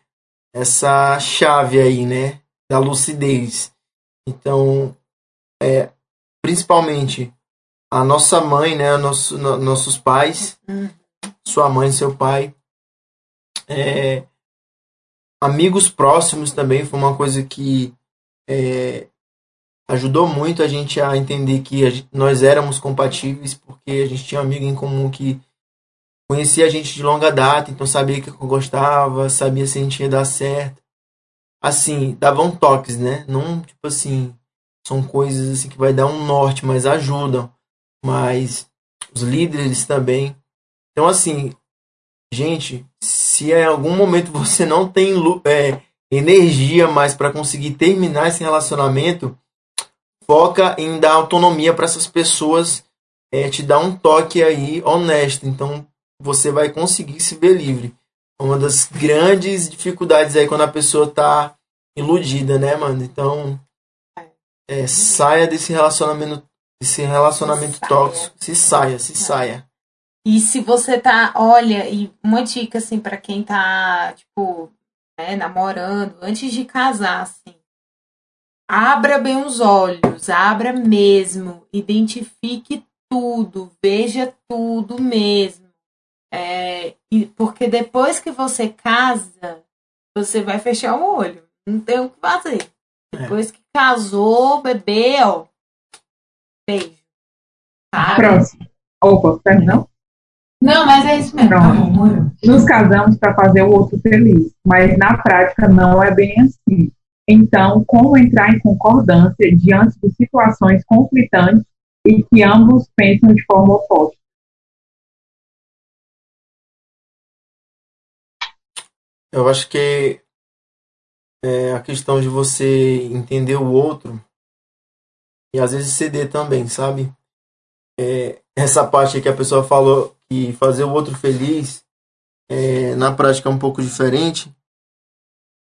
essa chave aí, né, da lucidez. Então, é principalmente a nossa mãe, né, nosso, no, nossos pais, sua mãe, seu pai. É, amigos próximos também foi uma coisa que é, ajudou muito a gente a entender que a gente, nós éramos compatíveis, porque a gente tinha um amigo em comum que conhecia a gente de longa data, então sabia que eu gostava, sabia se a gente ia dar certo. Assim, davam toques, né? Não, tipo assim, são coisas assim que vai dar um norte, mas ajudam. Mas os líderes também então, assim, gente, se em algum momento você não tem é, energia mais para conseguir terminar esse relacionamento, foca em dar autonomia para essas pessoas, é, te dar um toque aí honesto. Então, você vai conseguir se ver livre. Uma das grandes dificuldades aí quando a pessoa tá iludida, né, mano? Então, é, saia desse relacionamento, desse relacionamento tóxico. Se saia, se saia. E se você tá, olha, e uma dica assim para quem tá, tipo, né, namorando, antes de casar, assim, abra bem os olhos, abra mesmo, identifique tudo, veja tudo mesmo. É, e, porque depois que você casa, você vai fechar o olho. Não tem o que fazer. É. Depois que casou, bebê, ó. Beijo. Sabe? Próximo. Opa, perdão? Não, mas é isso mesmo. Pronto. Nos casamos para fazer o outro feliz, mas na prática não é bem assim. Então, como entrar em concordância diante de situações conflitantes e que ambos pensam de forma oposta? Eu acho que é a questão de você entender o outro e às vezes ceder também, sabe? É, essa parte que a pessoa falou e fazer o outro feliz é, na prática é um pouco diferente.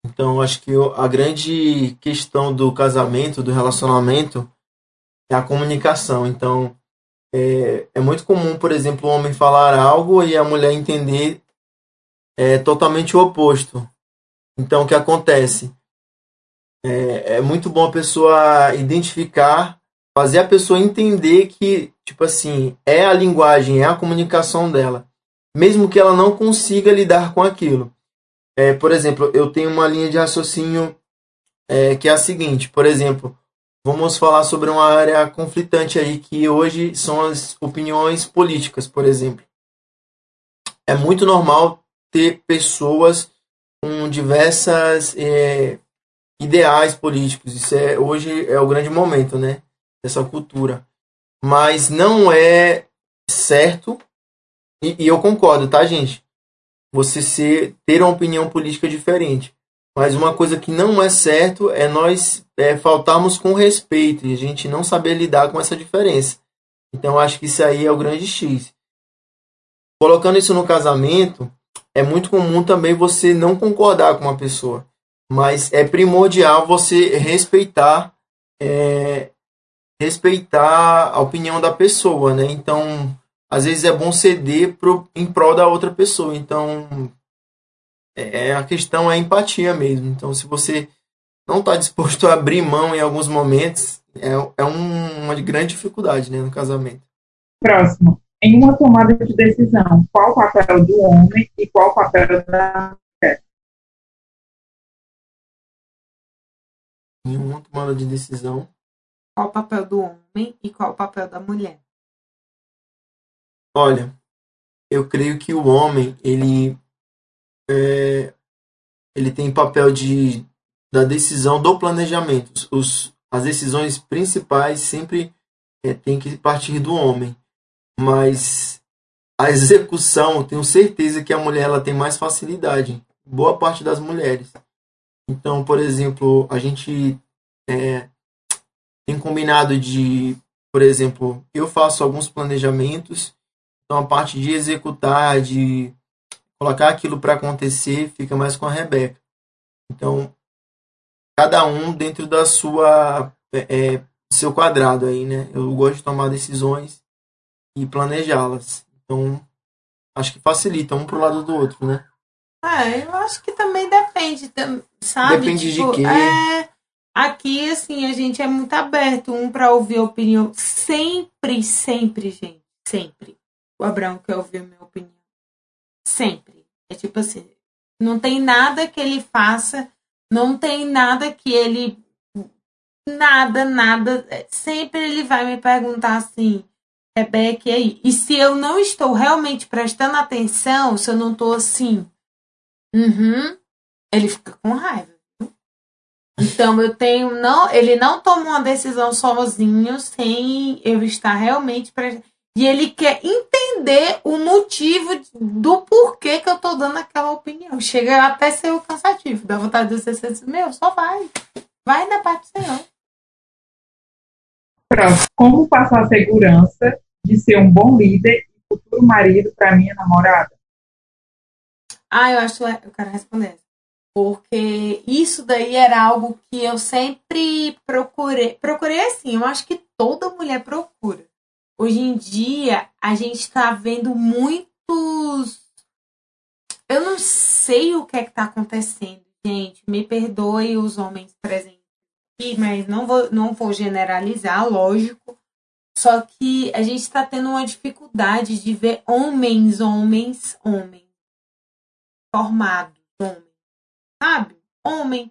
Então, acho que a grande questão do casamento, do relacionamento, é a comunicação. Então, é, é muito comum, por exemplo, o homem falar algo e a mulher entender é, totalmente o oposto. Então, o que acontece? É, é muito bom a pessoa identificar fazer a pessoa entender que, tipo assim, é a linguagem, é a comunicação dela, mesmo que ela não consiga lidar com aquilo. É, por exemplo, eu tenho uma linha de raciocínio é, que é a seguinte, por exemplo, vamos falar sobre uma área conflitante aí que hoje são as opiniões políticas, por exemplo. É muito normal ter pessoas com diversas é, ideais políticos. Isso é hoje é o grande momento, né? dessa cultura. Mas não é certo, e, e eu concordo, tá, gente? Você ser, ter uma opinião política diferente. Mas uma coisa que não é certo é nós é, faltarmos com respeito e a gente não saber lidar com essa diferença. Então acho que isso aí é o grande X. Colocando isso no casamento, é muito comum também você não concordar com uma pessoa. Mas é primordial você respeitar é, respeitar a opinião da pessoa, né? Então, às vezes é bom ceder pro, em prol da outra pessoa. Então, é, a questão é empatia mesmo. Então, se você não está disposto a abrir mão em alguns momentos, é, é um, uma grande dificuldade né, no casamento. Próximo. Em uma tomada de decisão, qual o papel do homem e qual o papel da Em uma tomada de decisão. Qual o papel do homem e qual o papel da mulher? Olha, eu creio que o homem, ele é, ele tem papel de da decisão do planejamento. Os, as decisões principais sempre é, tem que partir do homem, mas a execução, tenho certeza que a mulher ela tem mais facilidade. Boa parte das mulheres. Então, por exemplo, a gente é, tem combinado de, por exemplo, eu faço alguns planejamentos, então a parte de executar, de colocar aquilo para acontecer, fica mais com a Rebeca. Então, cada um dentro da sua é, é, seu quadrado aí, né? Eu gosto de tomar decisões e planejá-las. Então, acho que facilita um pro lado do outro, né? É, eu acho que também depende, sabe? Depende tipo, de quê? É, aqui, assim, a gente é muito aberto, um para ouvir a opinião. Sempre, sempre, gente. Sempre. O Abraão quer ouvir a minha opinião. Sempre. É tipo assim, não tem nada que ele faça, não tem nada que ele. Nada, nada. Sempre ele vai me perguntar assim, Rebeca, e aí? E se eu não estou realmente prestando atenção, se eu não estou assim, uhum, ele fica com raiva. Então eu tenho não, ele não toma uma decisão sozinho sem eu estar realmente prestando e ele quer entender o motivo do porquê que eu tô dando aquela opinião. Chega até ser o cansativo. Dá vontade de você ser meu, só vai. Vai na parte do Senhor. Pronto. Como passar a segurança de ser um bom líder e futuro marido para minha namorada? Ah, eu acho que eu quero responder. Porque isso daí era algo que eu sempre procurei. Procurei assim, eu acho que toda mulher procura Hoje em dia, a gente está vendo muitos. Eu não sei o que é que está acontecendo, gente. Me perdoe os homens presentes aqui, mas não vou, não vou generalizar, lógico. Só que a gente está tendo uma dificuldade de ver homens, homens, homens. Formados, homens. Sabe? Homem.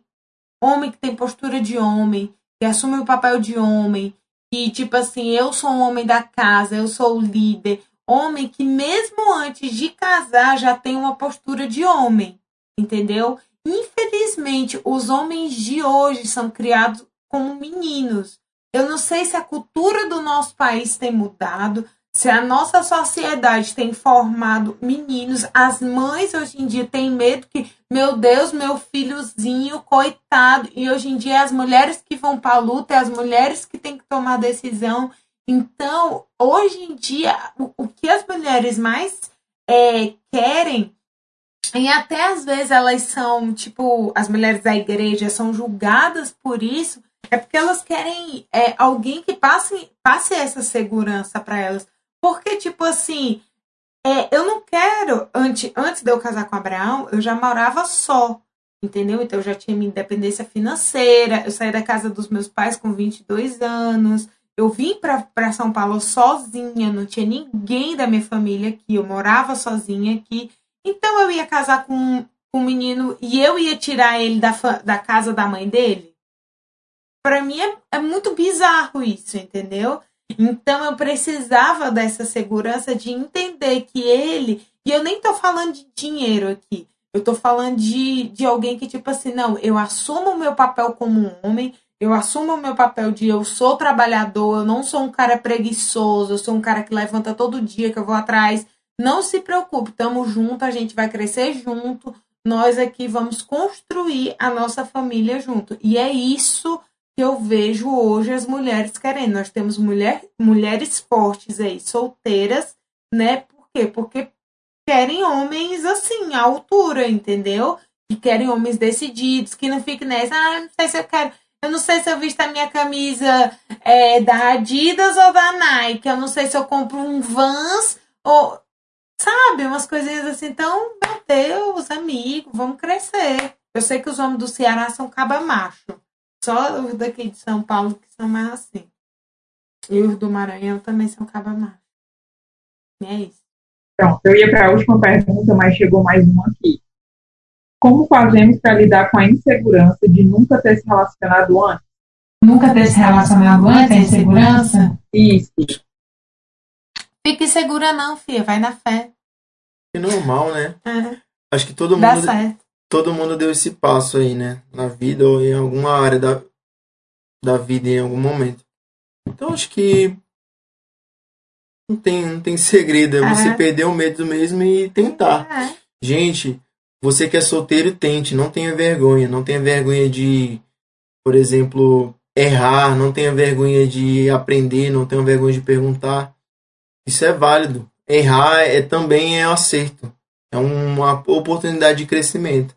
Homem que tem postura de homem, que assume o papel de homem, que, tipo assim, eu sou um homem da casa, eu sou o líder. Homem que, mesmo antes de casar, já tem uma postura de homem, entendeu? Infelizmente, os homens de hoje são criados como meninos. Eu não sei se a cultura do nosso país tem mudado, se a nossa sociedade tem formado meninos, as mães hoje em dia têm medo que, meu Deus, meu filhozinho, coitado. E hoje em dia é as mulheres que vão para a luta, é as mulheres que têm que tomar decisão. Então, hoje em dia, o, o que as mulheres mais é, querem, e até às vezes elas são, tipo, as mulheres da igreja são julgadas por isso, é porque elas querem é, alguém que passe, passe essa segurança para elas. Porque, tipo assim, é, eu não quero, antes, antes de eu casar com Abraão, eu já morava só, entendeu? Então eu já tinha minha independência financeira, eu saí da casa dos meus pais com 22 anos, eu vim para São Paulo sozinha, não tinha ninguém da minha família aqui, eu morava sozinha aqui. Então eu ia casar com, com um menino e eu ia tirar ele da, da casa da mãe dele? Para mim é, é muito bizarro isso, entendeu? Então eu precisava dessa segurança de entender que ele, e eu nem tô falando de dinheiro aqui, eu tô falando de, de alguém que, tipo assim, não, eu assumo o meu papel como um homem, eu assumo o meu papel de eu sou trabalhador, eu não sou um cara preguiçoso, eu sou um cara que levanta todo dia, que eu vou atrás. Não se preocupe, estamos juntos, a gente vai crescer junto, nós aqui vamos construir a nossa família junto. E é isso que eu vejo hoje as mulheres querendo. Nós temos mulher, mulheres fortes aí, solteiras, né? Por quê? Porque querem homens assim, à altura, entendeu? Que querem homens decididos, que não fiquem nessa, ah, não sei se eu quero. Eu não sei se eu visto a minha camisa é, da Adidas ou da Nike. Eu não sei se eu compro um Vans ou. Sabe? Umas coisinhas assim. Então, meu Deus, amigo, vamos crescer. Eu sei que os homens do Ceará são caba macho. Só os daqui de São Paulo que são mais assim. E os do Maranhão também são caba macho. E é isso. Pronto, eu ia para a última pergunta, mas chegou mais uma aqui. Como fazemos para lidar com a insegurança de nunca ter se relacionado antes? Nunca ter se relacionado antes, a insegurança? Isso. Fique segura não, filha. Vai na fé. É normal, né? É, Acho que todo dá mundo, certo. Todo mundo deu esse passo aí, né? Na vida ou em alguma área da, da vida em algum momento. Então acho que não tem, não tem segredo. É você É. perder o medo mesmo e tentar. É. Gente, você que é solteiro, tente. Não tenha vergonha. Não tenha vergonha de, por exemplo, errar. Não tenha vergonha de aprender. Não tenha vergonha de perguntar. Isso é válido. Errar é, também é acerto. É uma oportunidade de crescimento.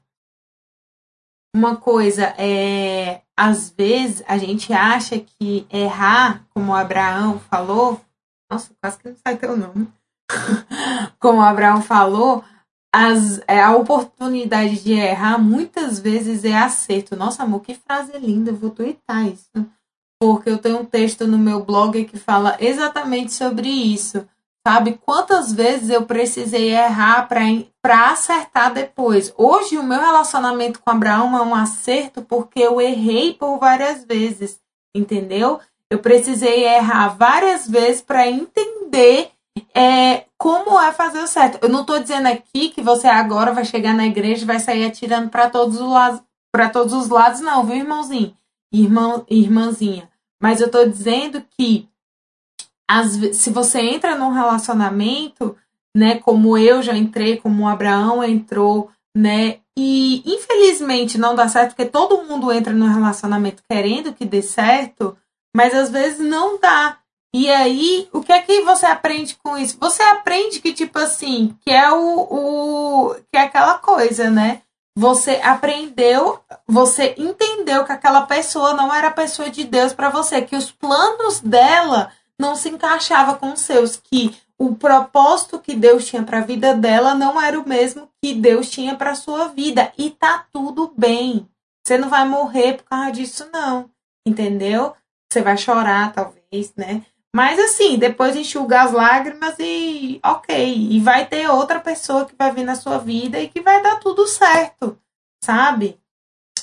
Uma coisa, é, às vezes a gente acha que errar, como Abraão falou, nossa, quase que não sai teu nome. como Abraão falou, as, é, a oportunidade de errar muitas vezes é acerto. Nossa, amor, que frase linda, eu vou twittar isso. Porque eu tenho um texto no meu blog que fala exatamente sobre isso. Sabe quantas vezes eu precisei errar para acertar depois? Hoje, o meu relacionamento com Abraão é um acerto porque eu errei por várias vezes, entendeu? Eu precisei errar várias vezes para entender é, como é fazer o certo. Eu não estou dizendo aqui que você agora vai chegar na igreja e vai sair atirando para todos os lados, para todos os lados, não, viu, irmãozinho? Irmão, irmãzinha. Mas eu estou dizendo que ve- se você entra num relacionamento, né, como eu já entrei, como o Abraão entrou, né, e infelizmente não dá certo, porque todo mundo entra num relacionamento querendo que dê certo, mas às vezes não dá. E aí, o que é que você aprende com isso? Você aprende que, tipo assim, que é o, o que é aquela coisa, né? Você aprendeu, você entendeu que aquela pessoa não era a pessoa de Deus para você, que os planos dela não se encaixava com os seus, que o propósito que Deus tinha para a vida dela não era o mesmo que Deus tinha para sua vida e tá tudo bem. Você não vai morrer por causa disso não, entendeu? Você vai chorar talvez, né? Mas assim, depois enxuga as lágrimas e ok, e vai ter outra pessoa que vai vir na sua vida e que vai dar tudo certo, sabe?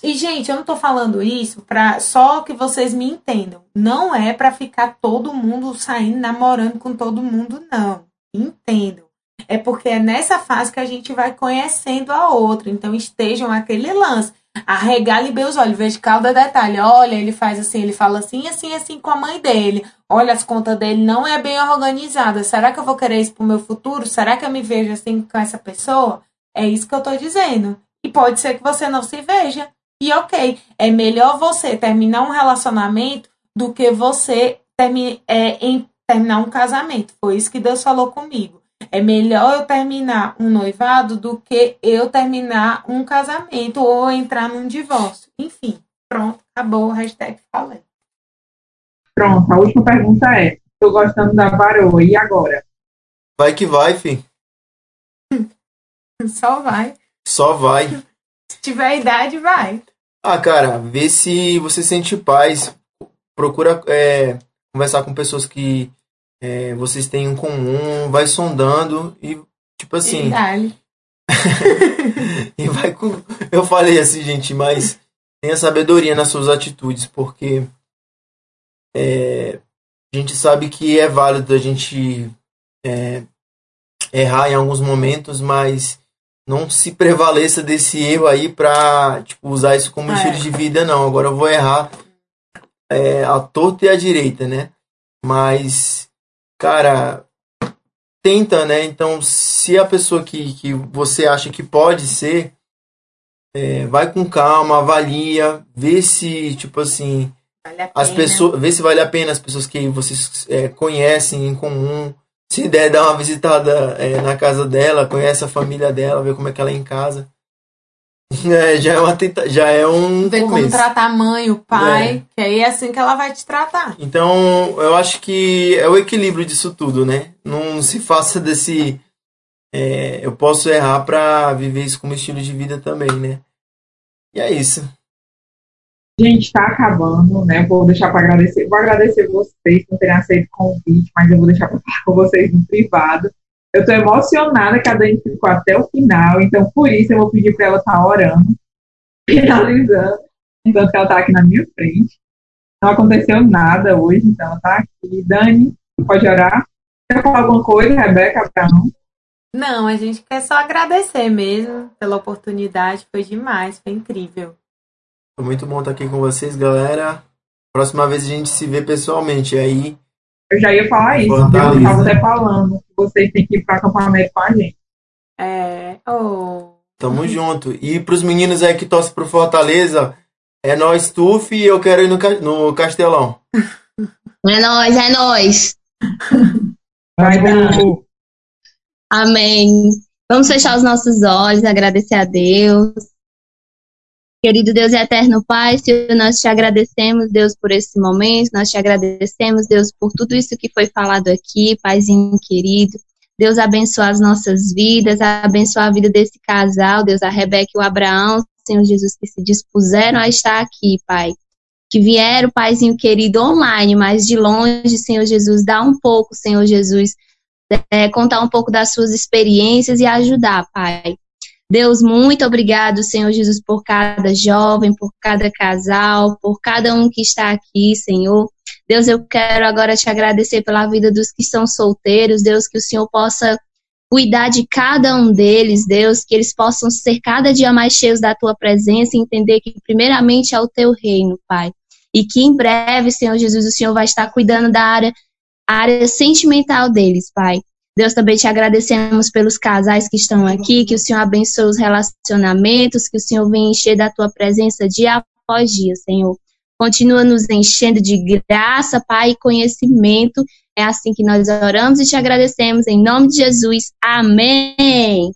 E, gente, eu não tô falando isso pra só que vocês me entendam. Não é pra ficar todo mundo saindo namorando com todo mundo, não. Entendam. É porque é nessa fase que a gente vai conhecendo a outra. Então, estejam aquele lance. Arregale bem os olhos, veja cada detalhe. Olha, ele faz assim, ele fala assim, assim, assim com a mãe dele. Olha, as contas dele não é bem organizada. Será que eu vou querer isso pro meu futuro? Será que eu me vejo assim com essa pessoa? É isso que eu tô dizendo. E pode ser que você não se veja. E ok, é melhor você terminar um relacionamento do que você termi é, em, terminar um casamento. Foi isso que Deus falou comigo. É melhor eu terminar um noivado do que eu terminar um casamento ou entrar num divórcio. Enfim, pronto, acabou. Hashtag falei. Pronto, a última pergunta é: estou gostando da varoa, e agora? Vai que vai, fi. Só vai. Só vai. Se tiver idade, vai. Ah, cara, vê se você sente paz. Procura é, conversar com pessoas que é, vocês têm em comum. Vai sondando e, tipo assim. Idade. e vai com. Eu falei assim, gente, mas tenha sabedoria nas suas atitudes, porque é, a gente sabe que é válido a gente é, errar em alguns momentos, mas não se prevaleça desse erro aí pra tipo, usar isso como É. estilo de vida, não. Agora eu vou errar é, a torta e a direita, né? Mas, cara, tenta, né? Então, se a pessoa que, que você acha que pode ser, é, vai com calma, avalia, vê se, tipo assim, Vale as pessoas, vê se vale a pena as pessoas que vocês é, conhecem em comum. Se der, dar uma visitada é, na casa dela, conhece a família dela, vê como é que ela é em casa. É, já é uma tenta... já é um como começo. tratar a mãe, o pai, É. que aí é assim que ela vai te tratar. Então, eu acho que é o equilíbrio disso tudo, né? Não se faça desse é, eu posso errar para viver isso como estilo de vida também, né? E é isso. Gente, está acabando, né? Vou deixar para agradecer. Vou agradecer vocês por terem aceito o convite, mas eu vou deixar para falar com vocês no privado. Eu estou emocionada que a Dani ficou até o final, então por isso eu vou pedir para ela estar tá orando, finalizando, enquanto ela está aqui na minha frente. Não aconteceu nada hoje, então ela está aqui. Dani, pode orar? Quer falar alguma coisa, Rebeca, Abraão? Não, a gente quer só agradecer mesmo pela oportunidade, foi demais, foi incrível. Foi muito bom estar aqui com vocês, galera. Próxima vez a gente se vê pessoalmente. Aí. Eu já ia falar isso. Fortaleza. Eu estava até falando que vocês têm que ir para acampamento com a gente. É. Oh. Tamo junto. E pros meninos aí que torcem pro Fortaleza, é nós, Tuf, e eu quero ir no, no Castelão. É nós, é nós. Vai dar. Amém. Vamos fechar os nossos olhos, agradecer a Deus. Querido Deus e eterno Pai, Senhor, nós te agradecemos, Deus, por esse momento, nós te agradecemos, Deus, por tudo isso que foi falado aqui, Paizinho querido. Deus abençoa as nossas vidas, abençoa a vida desse casal, Deus, a Rebeca e o Abraão, Senhor Jesus, que se dispuseram a estar aqui, Pai. Que vieram, Paizinho querido, online, mas de longe, Senhor Jesus, dá um pouco, Senhor Jesus, é, contar um pouco das suas experiências e ajudar, Pai. Deus, muito obrigado, Senhor Jesus, por cada jovem, por cada casal, por cada um que está aqui, Senhor. Deus, eu quero agora te agradecer pela vida dos que são solteiros, Deus, que o Senhor possa cuidar de cada um deles, Deus, que eles possam ser cada dia mais cheios da tua presença e entender que primeiramente é o teu reino, Pai. E que em breve, Senhor Jesus, o Senhor vai estar cuidando da área, área sentimental deles, Pai. Deus, também te agradecemos pelos casais que estão aqui, que o Senhor abençoe os relacionamentos, que o Senhor venha encher da tua presença dia após dia, Senhor. Continua nos enchendo de graça, Pai, e conhecimento. É assim que nós oramos e te agradecemos. Em nome de Jesus. Amém.